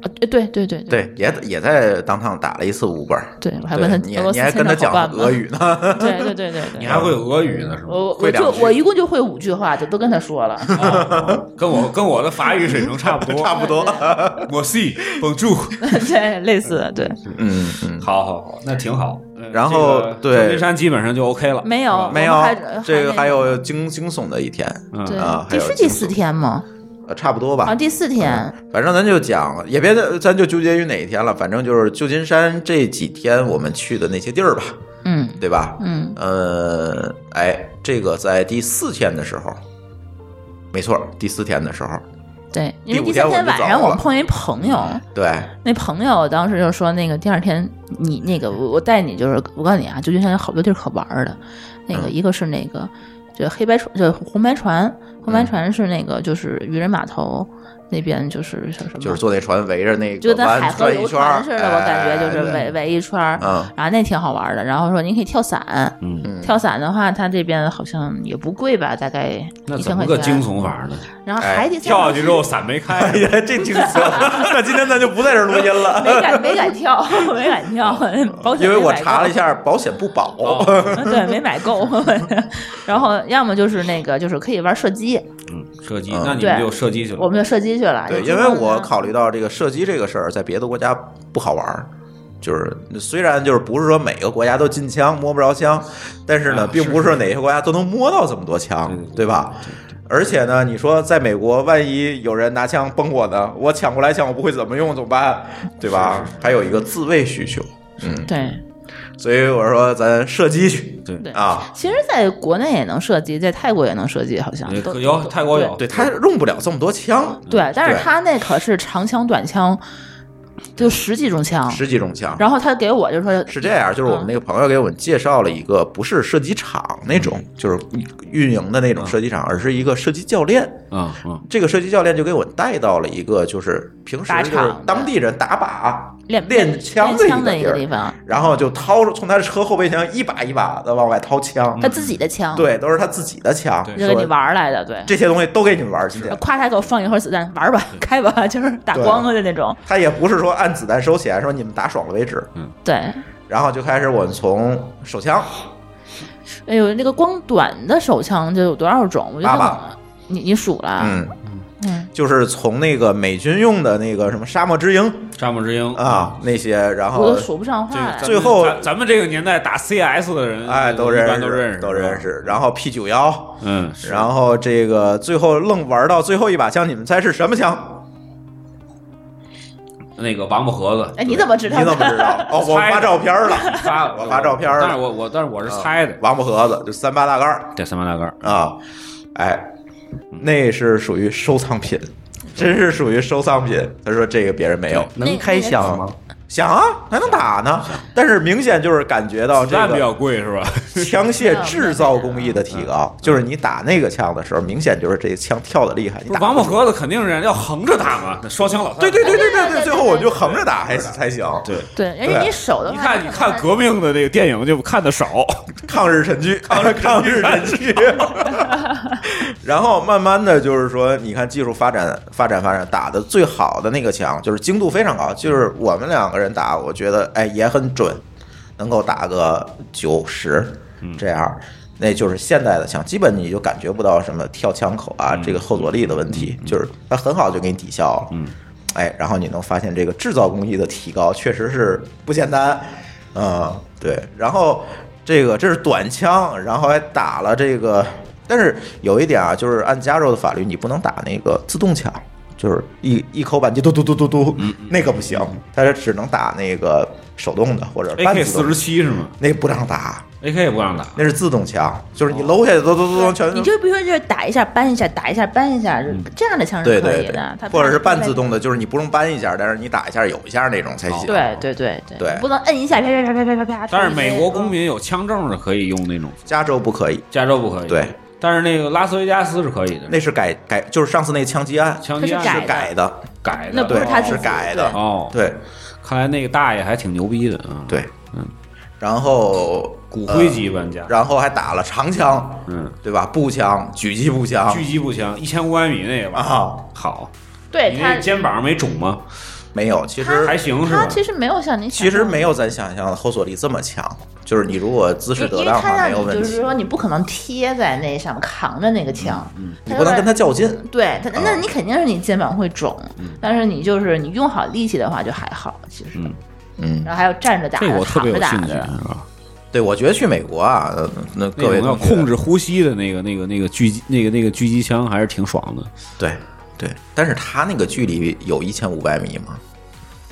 啊，对对对对对，也也在当趟打了一次 Uber，对，我还问他你你还跟他讲俄语呢，[LAUGHS] 对对对对对，你还会俄语呢是吗？我我会两句就我一共就会五句话，就都跟他说了。哦跟我跟我的法语水平差不多，[LAUGHS] 差不多，[LAUGHS] 我 see bonjour，对，类似的，对，嗯嗯，好好好，那挺好。呃然后对旧金山基本上就 OK 了，没有没有这个还还有惊惊悚的一天，嗯对啊，还第有惊悚是第四天吗？呃，差不多吧啊，，第四天，反正咱就讲，也别咱就纠结于哪一天了，反正就是旧金山这几天我们去的那些地儿吧，嗯。对吧？嗯，呃，哎，这个在第四天的时候，没错，第四天的时候，对，因为第三天晚上我们碰见一朋友，对，那朋友当时就说那个第二天你那个我我带你就是我告诉你啊，旧金山有好多地儿可玩儿的，那个嗯。一个是那个就黑白船，就红白船，红嗯。白船是那个就是渔人码头那边就是叫什么，就是坐那船围着那个就跟海河游转一圈儿船似的，我感觉就是哎围围一圈儿，嗯然后那挺好玩的。然后说您可以跳伞，嗯，嗯跳伞的话，它这边好像也不贵吧，大概那一千块怎么个惊。悚法呢？然后哎海底跳下去之后伞没哎开，呀，这惊悚！那今天咱就不在这儿录音了，没敢没敢跳，没敢跳，保险因为我查了一下，保险不保。对，没买够。[LAUGHS] 然后要么就是那个，就是可以玩射击，嗯，射击，那你们就射击去了。我们就射击去了。对，因为我考。虑到这个射击这个事儿，在别的国家不好玩儿。就是虽然就是不是说每个国家都禁枪摸不着枪，但是呢，啊并不是哪些国家都能摸到这么多枪对吧？而且呢，你说在美国，万一有人拿枪崩我呢，我抢过来枪我不会怎么用，怎么办？对吧？还有一个自卫需求，嗯，对所以我说咱射击去，对。对。啊，其实，在国内也能射击，在泰国也能射击，好像都有泰国有，对。他用不了这么多枪，对，但是他那可是长枪短枪，就十几种枪。十几种枪。然后他给我就说是这样，就是我们那个朋友给我们介绍了一个不是射击场那种，就是运营的那种射击场，而是一个射击教练。嗯嗯，这个射击教练就给我带到了一个，就是平时就是当地人打靶练练枪的一个地方，然后就掏出从他的车后备箱一把一把的往外掏枪，他自己的枪，，对，都是他自己的枪，对就给你玩来的，对。这些东西都给你们玩儿今天。夸他给我放一盒子弹，玩吧，开吧，就是打光了的那种。他也不是说按子弹收钱，说你们打爽了为止，嗯对，然后就开始我们从手枪哎呦，那个光短的手枪就有多少种？我觉得八把你你数了，嗯，嗯，就是从那个美军用的那个什么沙漠之鹰沙漠之鹰啊那些，然我后都数不上话来。最后咱咱们这个年代打 CS 的人，哎都认识都认识，都认。识，然后 P 九幺，嗯，然后这个最后愣玩到最后一把枪，你们猜是什么枪？那个王八盒子。哎，你怎么知道？你怎么知道？[LAUGHS] 哦，我发照片了，发我发照片了但是我我但是我是猜的，王八盒子就三八大盖儿对三八大盖儿啊，哎，那是属于收藏品，[LAUGHS] 真是属于收藏品。他说这个别人没有，能开箱吗？想啊，还能打呢，但是明显就是感觉到这子弹比较贵是吧？[LAUGHS] 枪械制造工艺的提高，就是你打那个枪的时候，明显就是这枪跳的厉害。你打王八盒子肯定是要横着打嘛，那双枪老太对对对对对对，最后我就横着打还才行。对。对，而且你手的话，你看，你看革命的那个电影就看的少，抗日神剧，[LAUGHS] 抗日抗日神剧。然后慢慢的就是说，你看技术发展发展发展，打的最好的那个枪就是精度非常高，就是我们两个人打，我觉得哎也很准，能够打个九十这样。那就是现代的枪，基本你就感觉不到什么跳枪口啊，这个后坐力的问题，就是它很好就给你抵消了。嗯，哎，然后你能发现这个制造工艺的提高确实是不简单，嗯，对。然后这个这是短枪，然后还打了这个，但是有一点啊，就是按加州的法律，你不能打那个自动枪，就是一一口扳机嘟嘟嘟嘟嘟，那个不行，它是只能打那个手动的或者半 AK 自动的，四十七是吗那不让打，？AK 也不让打，那是自动枪，就是你搂下去嘟嘟嘟嘟全你就比如说就是打一下扳一下，打一下扳一下，这样的枪是可对对对以的。它，或者是半自动。的，就是你不用扳一下，但是你打一下有一下那种才行。对对对对对不能摁一下啪啪啪啪啪啪啪。但是美国公民民有枪证的可以用那种，加州不可以，加州不可以。对，但是那个拉斯维加斯是可以的。那是改改，就是上次那枪击案。枪击案是是改的，改的，那不是对是他自己改的。哦。对。看来那个大爷还挺牛逼的啊。，对，嗯，然后骨灰级玩家。呃，然后还打了长枪，嗯，对吧？步枪、狙击步枪。狙击步枪一千五百米那个吧，啊，好，对他你那肩膀没肿吗？没有，其实还行是吧？他其实没有像你想其实没有咱想象的后坐力这么强，就是你如果姿势得当的话他让你没有问题，就是说你不可能贴在那上面扛着那个枪，你不能跟他较劲。对他，那啊你肯定是你肩膀会肿，但是你就是你用好力气的话就还好，其实。嗯嗯，然后还有站着打的、这我特躺着打别有兴趣，的，是吧？对，我觉得去美国啊，呃那各那种要位同学控制呼吸的那个、那个、那个狙击、那个、那个狙击枪还是挺爽的。对对，但是他那个距离有一千五百米吗？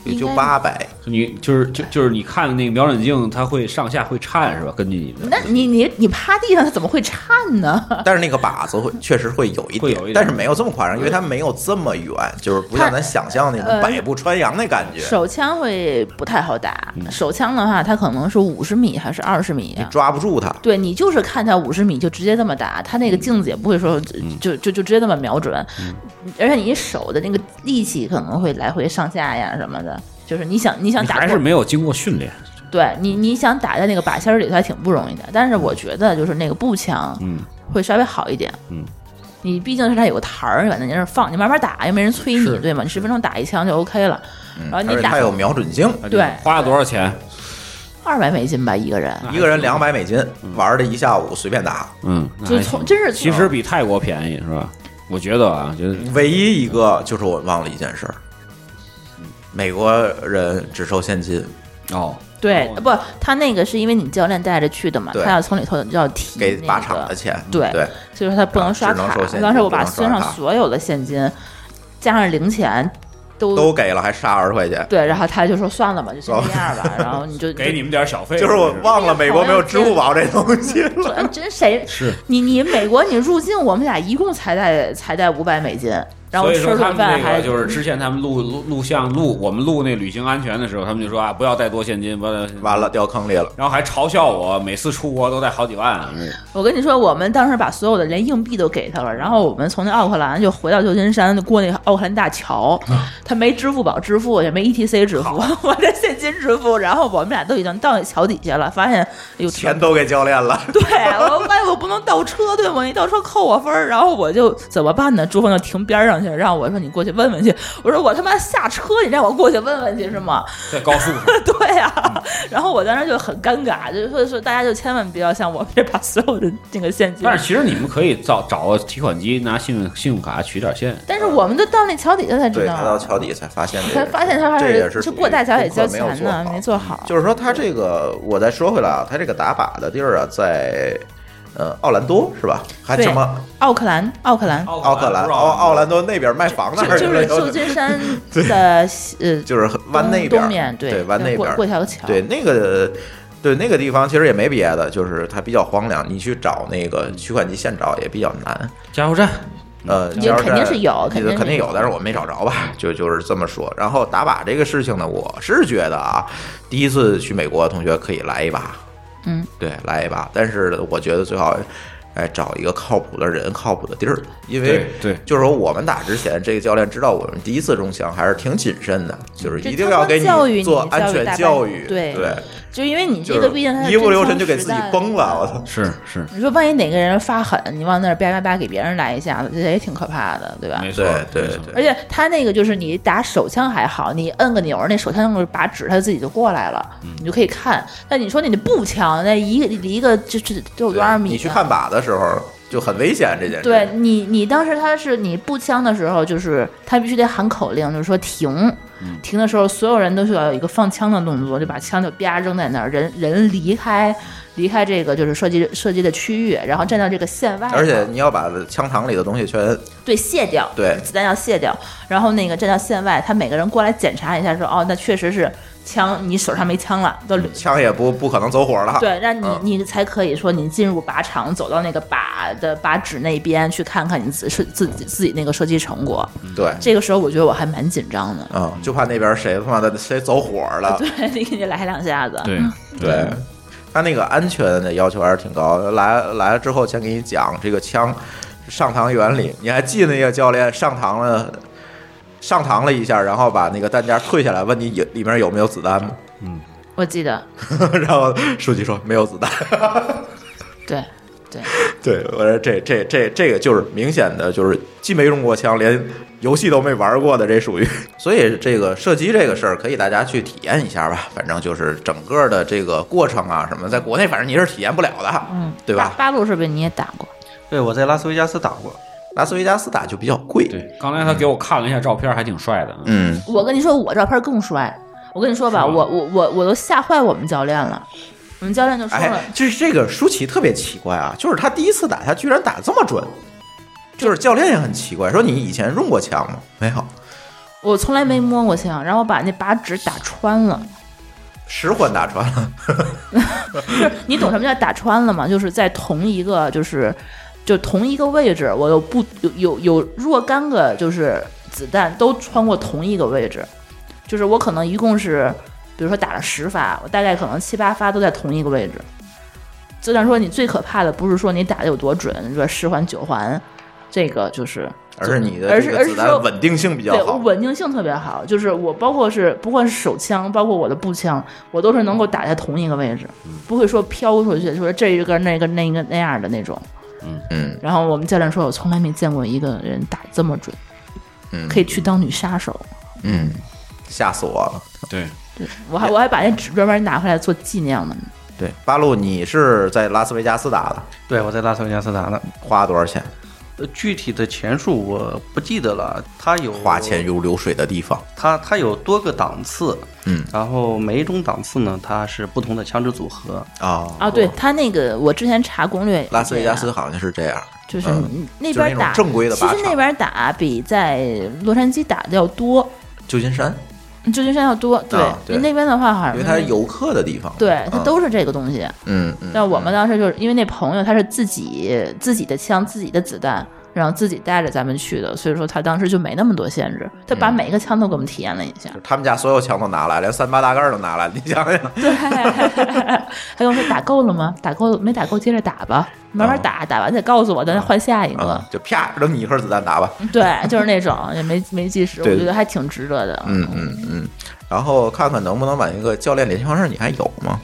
也就八百，你就是就就是你看的那个瞄准镜，它会上下会颤是吧？根据你的那你你你趴地上，它怎么会颤呢？[LAUGHS] 但是那个靶子会确实会有一点，会有一点但是没有这么夸张，因为它没有这么远，就是不像咱想象那种呃百步穿杨那感觉。手枪会不太好打，嗯手枪的话，它可能是五十米还是二十米你、抓不住它，对你就是看它五十米就直接这么打，它那个镜子也不会说嗯就就就直接这么瞄准，而且你手的那个力气可能会来回上下呀什么的，就是你想你想打还是没有经过训练。对你你想打在那个靶心儿里头还挺不容易的，但是我觉得就是那个步枪嗯，会稍微好一点，嗯。你毕竟是它有个台儿，反正你在那儿放，你慢慢打，又没人催你，对吗？你十分钟打一枪就 OK 了。然后你打有瞄准镜，对花了多少钱？二百美金吧一个人，一个人两百美金，玩了一下午随便打。嗯，就从真是其实比泰国便宜是吧？我觉得啊，就是唯一一个就是我忘了一件事儿，美国人只收现金，哦，对，哦不，他那个是因为你教练带着去的嘛，对他要从里头要提给靶，场的钱。对对，所以说他不能刷卡只能收现。金当时我把身上所有的现金加上零钱都都给了，还差二十块钱。对，然后他就说算了吧，就先这样吧，然后你 [LAUGHS] 就给你们点小费，就是我忘了美国没有支付宝这东西了。[LAUGHS] 这真谁是你你美国你入境，我们俩一共才带才带五百美金，然后吃所以说他们顿饭还那个就是之前他们录录录像录我们录那旅行安全的时候，他们就说啊，不要带多现金，不要完了，掉坑里了。然后还嘲笑我每次出国都带好几万。嗯我跟你说，我们当时把所有的连硬币都给他了，然后我们从那奥克兰就回到旧金山，过那个奥克兰大桥，他没支付宝支付，也没 ETC 支付，我这现金支付，然后我们俩都已经到那桥底下了，发现有钱都给教练了，对我发现我不能倒车，对吗？一倒车扣我分儿，然后我就怎么办呢？朱峰就停边上去，让我说你过去问问去。我说我他妈下车，你让我过去问问去是吗？[LAUGHS] 在高速上，对呀、然后我当时就很尴尬，就是说说大家就千万不要像我们这把所有的那个现金。但是其实你们可以找找个提款机，拿信用信用卡取点现。但是我们都到那桥底下才知道，对他到桥底才发现这才个，发现他还这也是就过大桥也交钱呢，没做好。就是说，他这个，我再说回来啊，他这个打靶的地儿啊，在呃奥兰多是吧？还对什么奥克兰，奥克兰，奥克兰？奥奥兰多那边卖房那儿就就是旧金山 [LAUGHS] 的西呃就是湾那边东面对湾那过边过条桥，对那个。对那个地方其实也没别的，就是它比较荒凉，你去找那个取款机现找也比较难。加油站，呃，也加油站肯定是有肯定肯定有，但是我没找着吧，[LAUGHS] 就就是这么说。然后打靶这个事情呢，我是觉得啊，第一次去美国的同学可以来一把，嗯，对，来一把。但是我觉得最好，哎，找一个靠谱的人、靠谱的地儿，因为对对。就是说我们打之前，这个教练知道我们第一次中枪还是挺谨慎的，就是一定要给你做安全教育，对。对，就因为你这个毕竟它一不留神就给自己崩了，我操！是是，你说万一哪个人发狠，你往那儿叭叭叭给别人来一下子，这也挺可怕的，对吧？没错对，对对而且他那个就是你打手枪还好，你摁个钮儿，那手枪就是把指它自己就过来了，嗯你就可以看。但你说你的步枪，那一个离一个就就就有多少米呢？你去看靶的时候就很危险，这件事。对你，你当时他是你步枪的时候，就是他必须得喊口令，就是说停。嗯停的时候，所有人都需要有一个放枪的动作，就把枪就啪扔在那儿，人人离开离开这个就是射击射击的区域，然后站到这个线外，而且你要把枪膛里的东西全对卸掉，对子弹要卸掉，然后那个站到线外，他每个人过来检查一下，说哦，那确实是枪，你手上没枪了，都枪也不不可能走火了。对，那你嗯你才可以说你进入靶场，走到那个靶的靶纸那边去看看你自是自己自己那个射击成果。对，这个时候我觉得我还蛮紧张的，嗯，就怕那边谁他妈的谁走火了。[LAUGHS] 对，你给你来两下子。对对，他那个安全的要求还是挺高的。来来了之后，先给你讲这个枪上膛原理。你还记得那个教练上膛了，上膛了一下，然后把那个弹夹退下来，问你有里面有没有子弹吗？嗯我记得，[LAUGHS] 然后书记说没有子弹。[LAUGHS] 对对，对，我说这这这这个就是明显的，就是既没用过枪，连游戏都没玩过的，这属于。[LAUGHS] 所以这个射击这个事儿，可以大家去体验一下吧。反正就是整个的这个过程啊，什么，在国内反正你是体验不了的，嗯，对吧？八路是不是你也打过？对，我在拉斯维加斯打过，拉斯维加斯打就比较贵，对，刚才他给我看了一下照片，还挺帅的。嗯，我跟你说，我照片更帅。我跟你说吧，我我我我都吓坏我们教练了。我们教练就说了哎，，就是这个舒淇特别奇怪啊，就是他第一次打，他居然打这么准。就是教练也很奇怪，说你以前用过枪吗？没有，我从来没摸过枪，然后把那把纸打穿了。十环打穿了。[LAUGHS] 就是你懂什么叫打穿了吗？就是在同一个就是就同一个位置，我有不有有有若干个就是子弹都穿过同一个位置，就是我可能一共是比如说打了十发，我大概可能七八发都在同一个位置。就像说你最可怕的不是说你打的有多准，你说十环九环，这个就是而是你的而是这个子而是说弹稳定性比较好。稳定性特别好，就是我包括是不管是手枪，包括我的步枪，我都是能够打在同一个位置，不会说飘出去，就是这一个那个那个那样的那种。嗯嗯然后我们教练说，我从来没见过一个人打这么准，嗯，可以去当女杀手。嗯，吓死我了。对，对我还我还把那纸专门拿回来做纪念了呢。对，八路，你是在拉斯维加斯打的，对我在拉斯维加斯打的。花了多少钱？呃，具体的钱数我不记得了，它有花钱如流水的地方。它它有多个档次，嗯然后每一种档次呢，它是不同的枪支组合。啊啊，对它那个，我之前查攻略，拉斯维加斯好像是这样。就是嗯那边打种正规的靶场其实那边打比在洛杉矶打的要多，旧金山，旧金山要多。对啊，对那边的话好像因为它是游客的地方。对，它嗯都是这个东西。嗯嗯。但我们当时就是因为那朋友他是自己自己的枪、自己的子弹，然后自己带着咱们去的，所以说他当时就没那么多限制，他把每一个枪都给我们体验了一下。他们家所有枪都拿来，连三八大盖都拿来，你想想，对，[LAUGHS] 他跟我说打够了吗？打够没打够，接着打吧，慢慢打，打完再告诉我，咱再换下一个嗯。，就啪扔你一颗子弹打吧。[LAUGHS] 对，就是那种也没没计时，我觉得还挺值得的。嗯嗯嗯，然后看看能不能把那个教练联系方式你还有吗？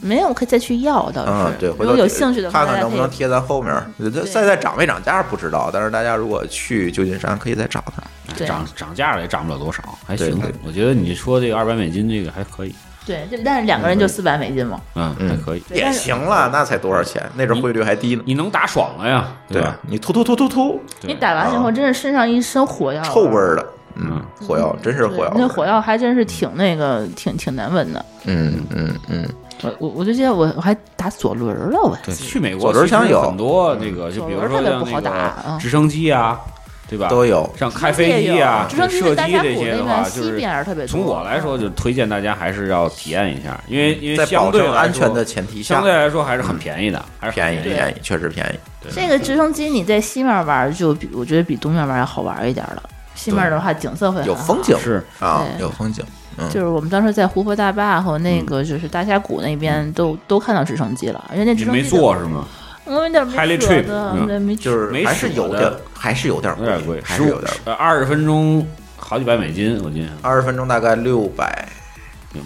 没有可以再去要，倒是。嗯，对，如果回头有兴趣的话，看看。能不能贴咱后面儿。这现在涨没涨价不知道，但是大家如果去旧金山可以再找他。涨涨价了也涨不了多少，还行。我觉得你说这个二百美金这个还可以，对，就但是两个人就四百美金嘛。嗯，嗯还可以。也行了，那才多少钱？那阵儿汇率还低呢，你能打爽了呀，对吧？？你突突突突突，你打完以后，真是身上一身火药，臭味儿的，嗯，火药真是火药那火药还真是挺那个，挺挺难闻的。嗯嗯嗯，我我我就记得我我还打左轮了，我还对，记得去美国左轮枪有很多那个，就比如说特别像那不好打嗯个直升机啊，对吧？都有。像开飞机啊、直升机射击这些的话，就是。从我来说，就推荐大家还是要体验一下，因为因为在保相对安全的前提下相，对来说还是很便宜的，还是便宜。便宜，确实便宜。这个直升机你在西面玩，就比我觉得比东面玩要好玩一点了。西面的话，景色会有风景是啊，有风景。嗯，就是我们当时在胡佛大坝和那个就是大峡谷那边都都看到直升机了，而且那你没直升机没坐是吗？我有点没舍得，嗯。对，没就是没还是有点，还是有点有点贵，还是有点。贵二十分钟好几百美金，我记得。二十分钟大概六百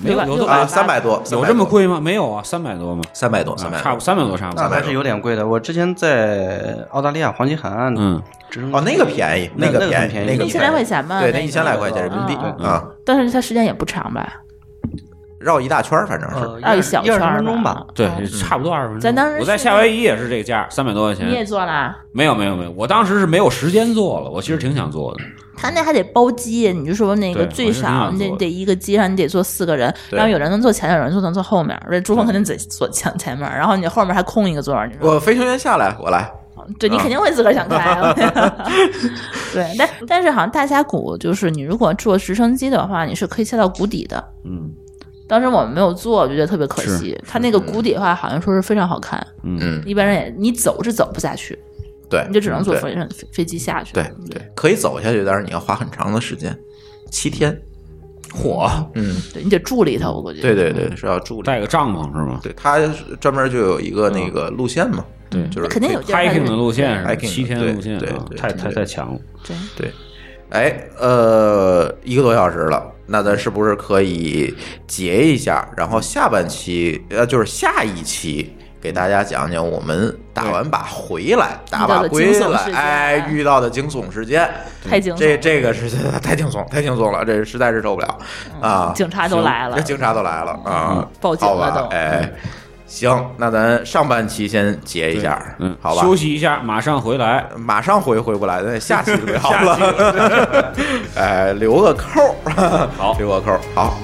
没有有啊，三百多，有这么？贵吗？没有啊，三百多吗？三百多，三百啊差不三百多，差不多。那还是有点贵的。我之前在澳大利亚黄金海岸，嗯，哦，那个便宜，那个便宜，那个很便宜那个一千来块钱吧对，那一千来块钱人民币嗯啊，但是它时间也不长吧，绕一大圈儿，反正是。呃绕一小一二圈儿十分钟吧。。对嗯，差不多二十分钟。咱当时我在夏威夷也是这个价，三百多块钱你也钱。做啦？没有没有没有，我当时是没有时间做了，我其实挺想做的。他那还得包机，你就说那个最少你得得一个机上你得坐四个人，然后有人能坐前面，有人坐能坐后面，这朱峰肯定得坐前前面，然后你后面还空一个座儿，我飞行员下来，我来。对你肯定会自个儿想开。[LAUGHS] 对，但但是好像大峡谷就是你如果坐直升机的话，你是可以下到谷底的。嗯当时我们没有做，我就觉得特别可惜。它那个谷底的话，好像说是非常好看，嗯，嗯，一般人也你走是走不下去，对，你就只能坐对飞飞飞机下去。对对，可以走下去，但是你要花很长的时间，七天。火，嗯，对你得住里头，我估计。对对对，是要住的。带个帐篷是吗？对，他专门就有一个那个路线嘛，对就是肯定有 hiking 的路线是吧？hiking 七天的路线对，太太太强了。对对，哎，呃，一个多小时了，那咱是不是可以结一下？然后下半期，呃，就是下一期。给大家讲讲我们打完靶回来，打靶归来，哎，遇到的惊悚事件，太惊悚这这个是太惊悚，太惊悚了，这实在是受不了啊！警察都来了这，警察都来了啊！报警了都哎，行，那咱上半期先结一下，嗯，好吧，休息一下，马上回来。马上回回不来，那 [LAUGHS] 下期就聊了。[LAUGHS] 哎，留个扣儿，好 [LAUGHS] 留个扣儿，好，